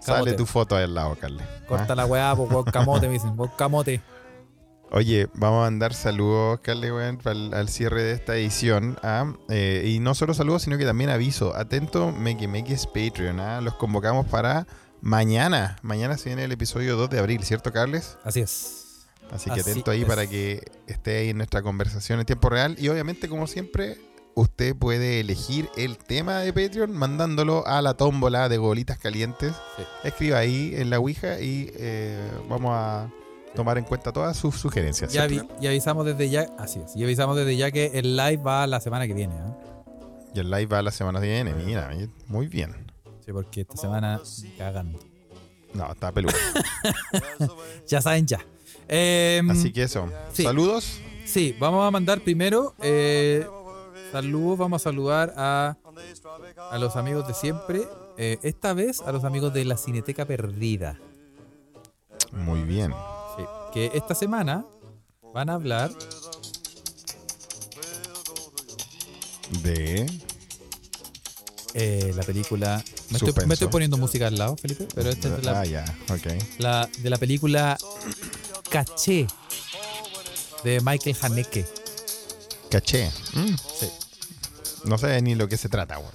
Sale Camote. tu foto ahí al lado, Carles. Corta Ah. la weá, pues camote, me dicen. Camote. Oye, vamos a mandar saludos, Carle, weón, al, al cierre de esta edición. ah, eh, y no solo saludos, sino que también aviso. Atento, es Patreon. ah, Los convocamos para mañana. Mañana se viene el episodio 2 de abril, ¿cierto, Carles? Así es. Así que Así atento ahí es. para que esté ahí en nuestra conversación en tiempo real. Y obviamente, como siempre, usted puede elegir el tema de Patreon mandándolo a la tómbola de bolitas calientes. Sí. Escriba ahí en la Ouija y eh, vamos a tomar en cuenta todas sus sugerencias. Y avisamos desde ya, así es, y avisamos desde ya que el live va la semana que viene, ¿ah? Y el live va la semana que viene. Mira, muy bien. Sí, porque esta semana cagando. No, está peludo. Ya saben ya. Em, Así que eso. sí. Saludos. Sí, vamos a mandar primero eh, saludos, vamos a saludar a, a los amigos de siempre. eh, esta vez a los amigos de la Cineteca Perdida. Muy bien. Sí, que esta semana van a hablar De. eh, la película. Me estoy, Suspenso. me estoy poniendo música al lado, Felipe, pero esta es de la, Ah, ya. Ok. la- de la película Caché de Michael Haneke. Caché. Mm, Sí. No sé ni lo que se trata, weón.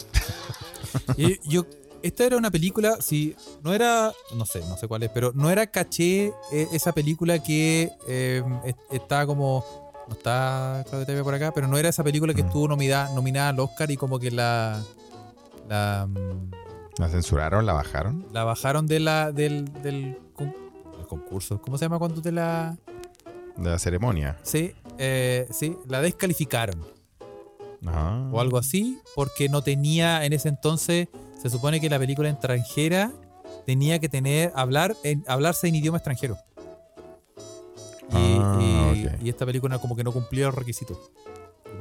Yo, esta era una película, si no era, no sé, no sé cuál es, pero no era caché eh, esa película que eh, es- está como, no está Claudio TV por acá, pero no era esa película que Mm. estuvo nominada, nominada al Oscar y como que la, la, mm, ¿La censuraron? ¿La bajaron? la bajaron de la, del, del, del concurso. ¿Cómo se llama cuando te la, De la ceremonia. sí, eh, sí, la descalificaron? Ah. o algo así, porque no tenía en ese entonces, se supone que la película extranjera tenía que tener, hablar en, hablarse en idioma extranjero. Y, Ah, y- esta película como que no cumplía los requisitos.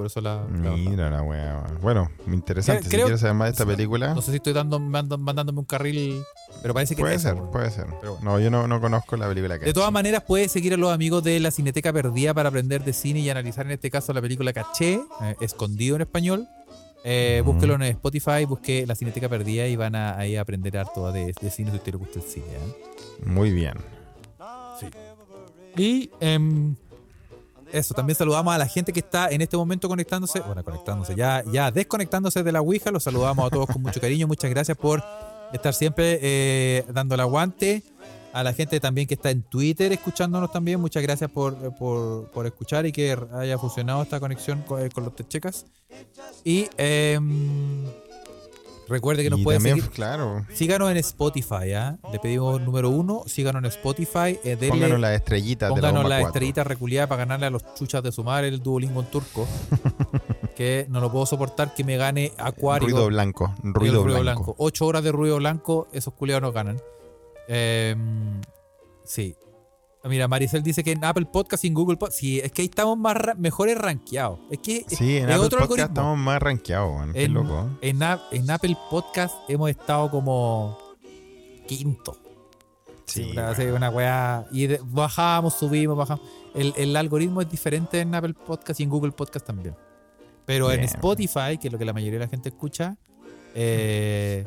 Por eso la... la. Mira la weá. weón. Bueno, interesante. Creo- si quieres saber más de esta película, No sé si estoy dando, mandándome un carril, pero parece que puede esa, ser, puede ser. Pero bueno. No, yo no, no conozco la película que De todas maneras, puedes seguir a los amigos de la Cineteca Perdida para aprender de cine y analizar en este caso la película Caché, eh, escondido en español. Eh, Ujú. Búsquelo en Spotify, busque la Cineteca Perdida y van a, ahí a aprender harto de, de cine si usted le gusta el cine. ¿eh? Muy bien. Y em, eso, también saludamos a la gente que está en este momento conectándose, bueno, conectándose, ya, ya desconectándose de la Ouija, los saludamos a todos con mucho cariño, muchas gracias por estar siempre eh, dando el aguante. A la gente también que está en Twitter escuchándonos también, muchas gracias por, por, por escuchar y que haya funcionado esta conexión con, eh, con los techecas. Y em, recuerde que nos y puede también, seguir. claro, Síganos en Spotify, ¿ah? Le pedimos número uno, síganos en Spotify. eh, pónganos las estrellitas de la Pónganos bomba la 4. estrellita reculiada para ganarle a los chuchas de su madre el Duolingo en turco. que no lo puedo soportar que me gane Acuario. Ruido blanco. Ruido, blanco. Ocho horas de ruido blanco, esos culiados nos ganan. Em, sí. Mira, Maricel dice que en Apple Podcast y en Google Podcast. Sí, es que ahí estamos más ra- mejores rankeados. Es que Sí, en es Apple otro Podcast algoritmo. estamos más rankeados. Qué en, loco. en Ap- en Apple Podcast hemos estado como quinto. Sí, una, weón. así, una weá. Y de- bajamos, subimos, bajamos. El, el algoritmo es diferente en Apple Podcast y en Google Podcast también. Pero en. Spotify, que es lo que la mayoría de la gente escucha, eh,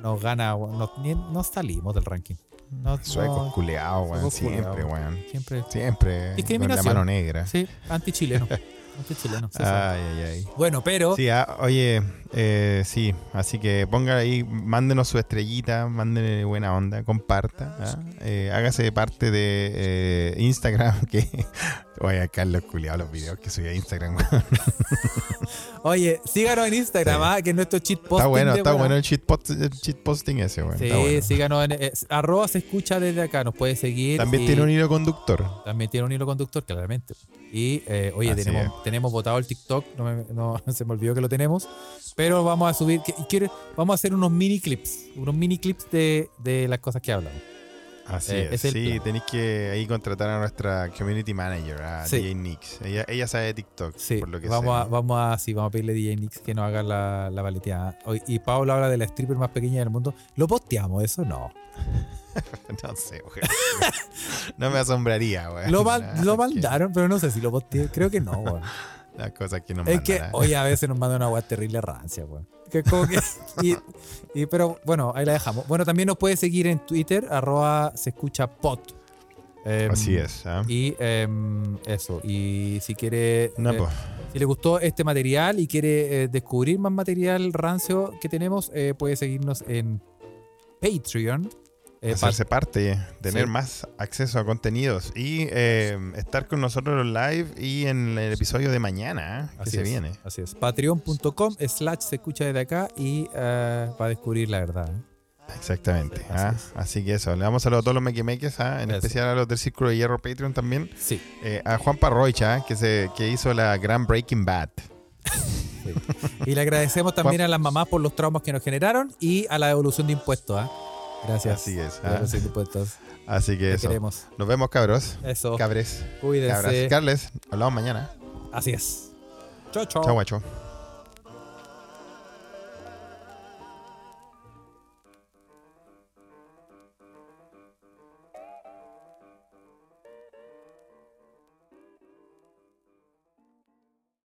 nos gana, nos, nos salimos del ranking. No, Suecos no- culeados, weón. Siempre, weón. siempre. Siempre. Con la Discriminación. mano negra. Sí, anti-chileno. anti-chileno. sabe. Ay, ay, ay. Bueno, pero Sí, ah, oye, eh, sí, así que ponga ahí, mándenos su estrellita, mándenle buena onda, comparta, ¿ah? Eh, hágase parte de eh, Instagram, que, oye, Carlos culiado los videos que subí a Instagram. Oye, síganos en Instagram, Sí. ah, que es nuestro cheat posting. está bueno, está bueno el cheat, post- el cheat posting ese, weón. Sí, bueno. síganos en eh, arroba se escucha desde acá, nos puede seguir. También y tiene un hilo conductor. también tiene un hilo conductor, claramente. Y eh, oye, Así tenemos, tenemos votado el TikTok, no, me- no, se me olvidó que lo tenemos, pero vamos a subir, quiero- vamos a hacer unos mini clips, unos mini clips de, de las cosas que hablamos. Así Eh, es. es Sí, tenéis que ahí contratar a nuestra community manager, a Sí. DJ Nix. Ella, ella sabe de TikTok, Sí, por lo que vamos, a, vamos a sí, vamos a pedirle a DJ Nix que nos haga la, la paleteada. Y Pablo habla de la stripper más pequeña del mundo. ¿Lo posteamos eso? No. No sé, weón. No me asombraría, weón. Lo, mal- lo mandaron, pero no sé si lo posteé. Creo que no, weón. Las cosas que nos Es que, ¿ah? oye, a veces nos manda una weá terrible rancia, weón. Que como que. Y, y- pero bueno, ahí la dejamos. Bueno, también nos puede seguir en Twitter, arroba se escucha pot. Em, Así es. ¿ah? Y em, eso. Y si quiere. No, eh, pues. Si le gustó este material y quiere eh, descubrir más material rancio que tenemos, eh, puede seguirnos en Patreon. Eh, hacerse parte, tener Sí. más acceso a contenidos y eh, estar con nosotros en live y en el episodio de mañana ¿eh? que Así se es, viene. Así es. Patreon.com slash se escucha desde acá y eh, va a descubrir la verdad. Exactamente. Así ¿ah? Así que eso, le damos saludos a todos los mequemeques, ¿ah? en especial a los del Círculo de Hierro Patreon también. Sí. Eh, a Juan Parroicha, que, se, que hizo la gran Breaking Bad. sí. Y le agradecemos también a las mamás por los traumas que nos generaron y a la devolución de impuestos. ¿ah? Gracias. Así es, ¿ah? Así que Te eso. queremos. Nos vemos, cabros. Eso. Cabres. Cuídense. Cabras. Carles, hablamos mañana. Así es. Chao, chao. Chao, guacho.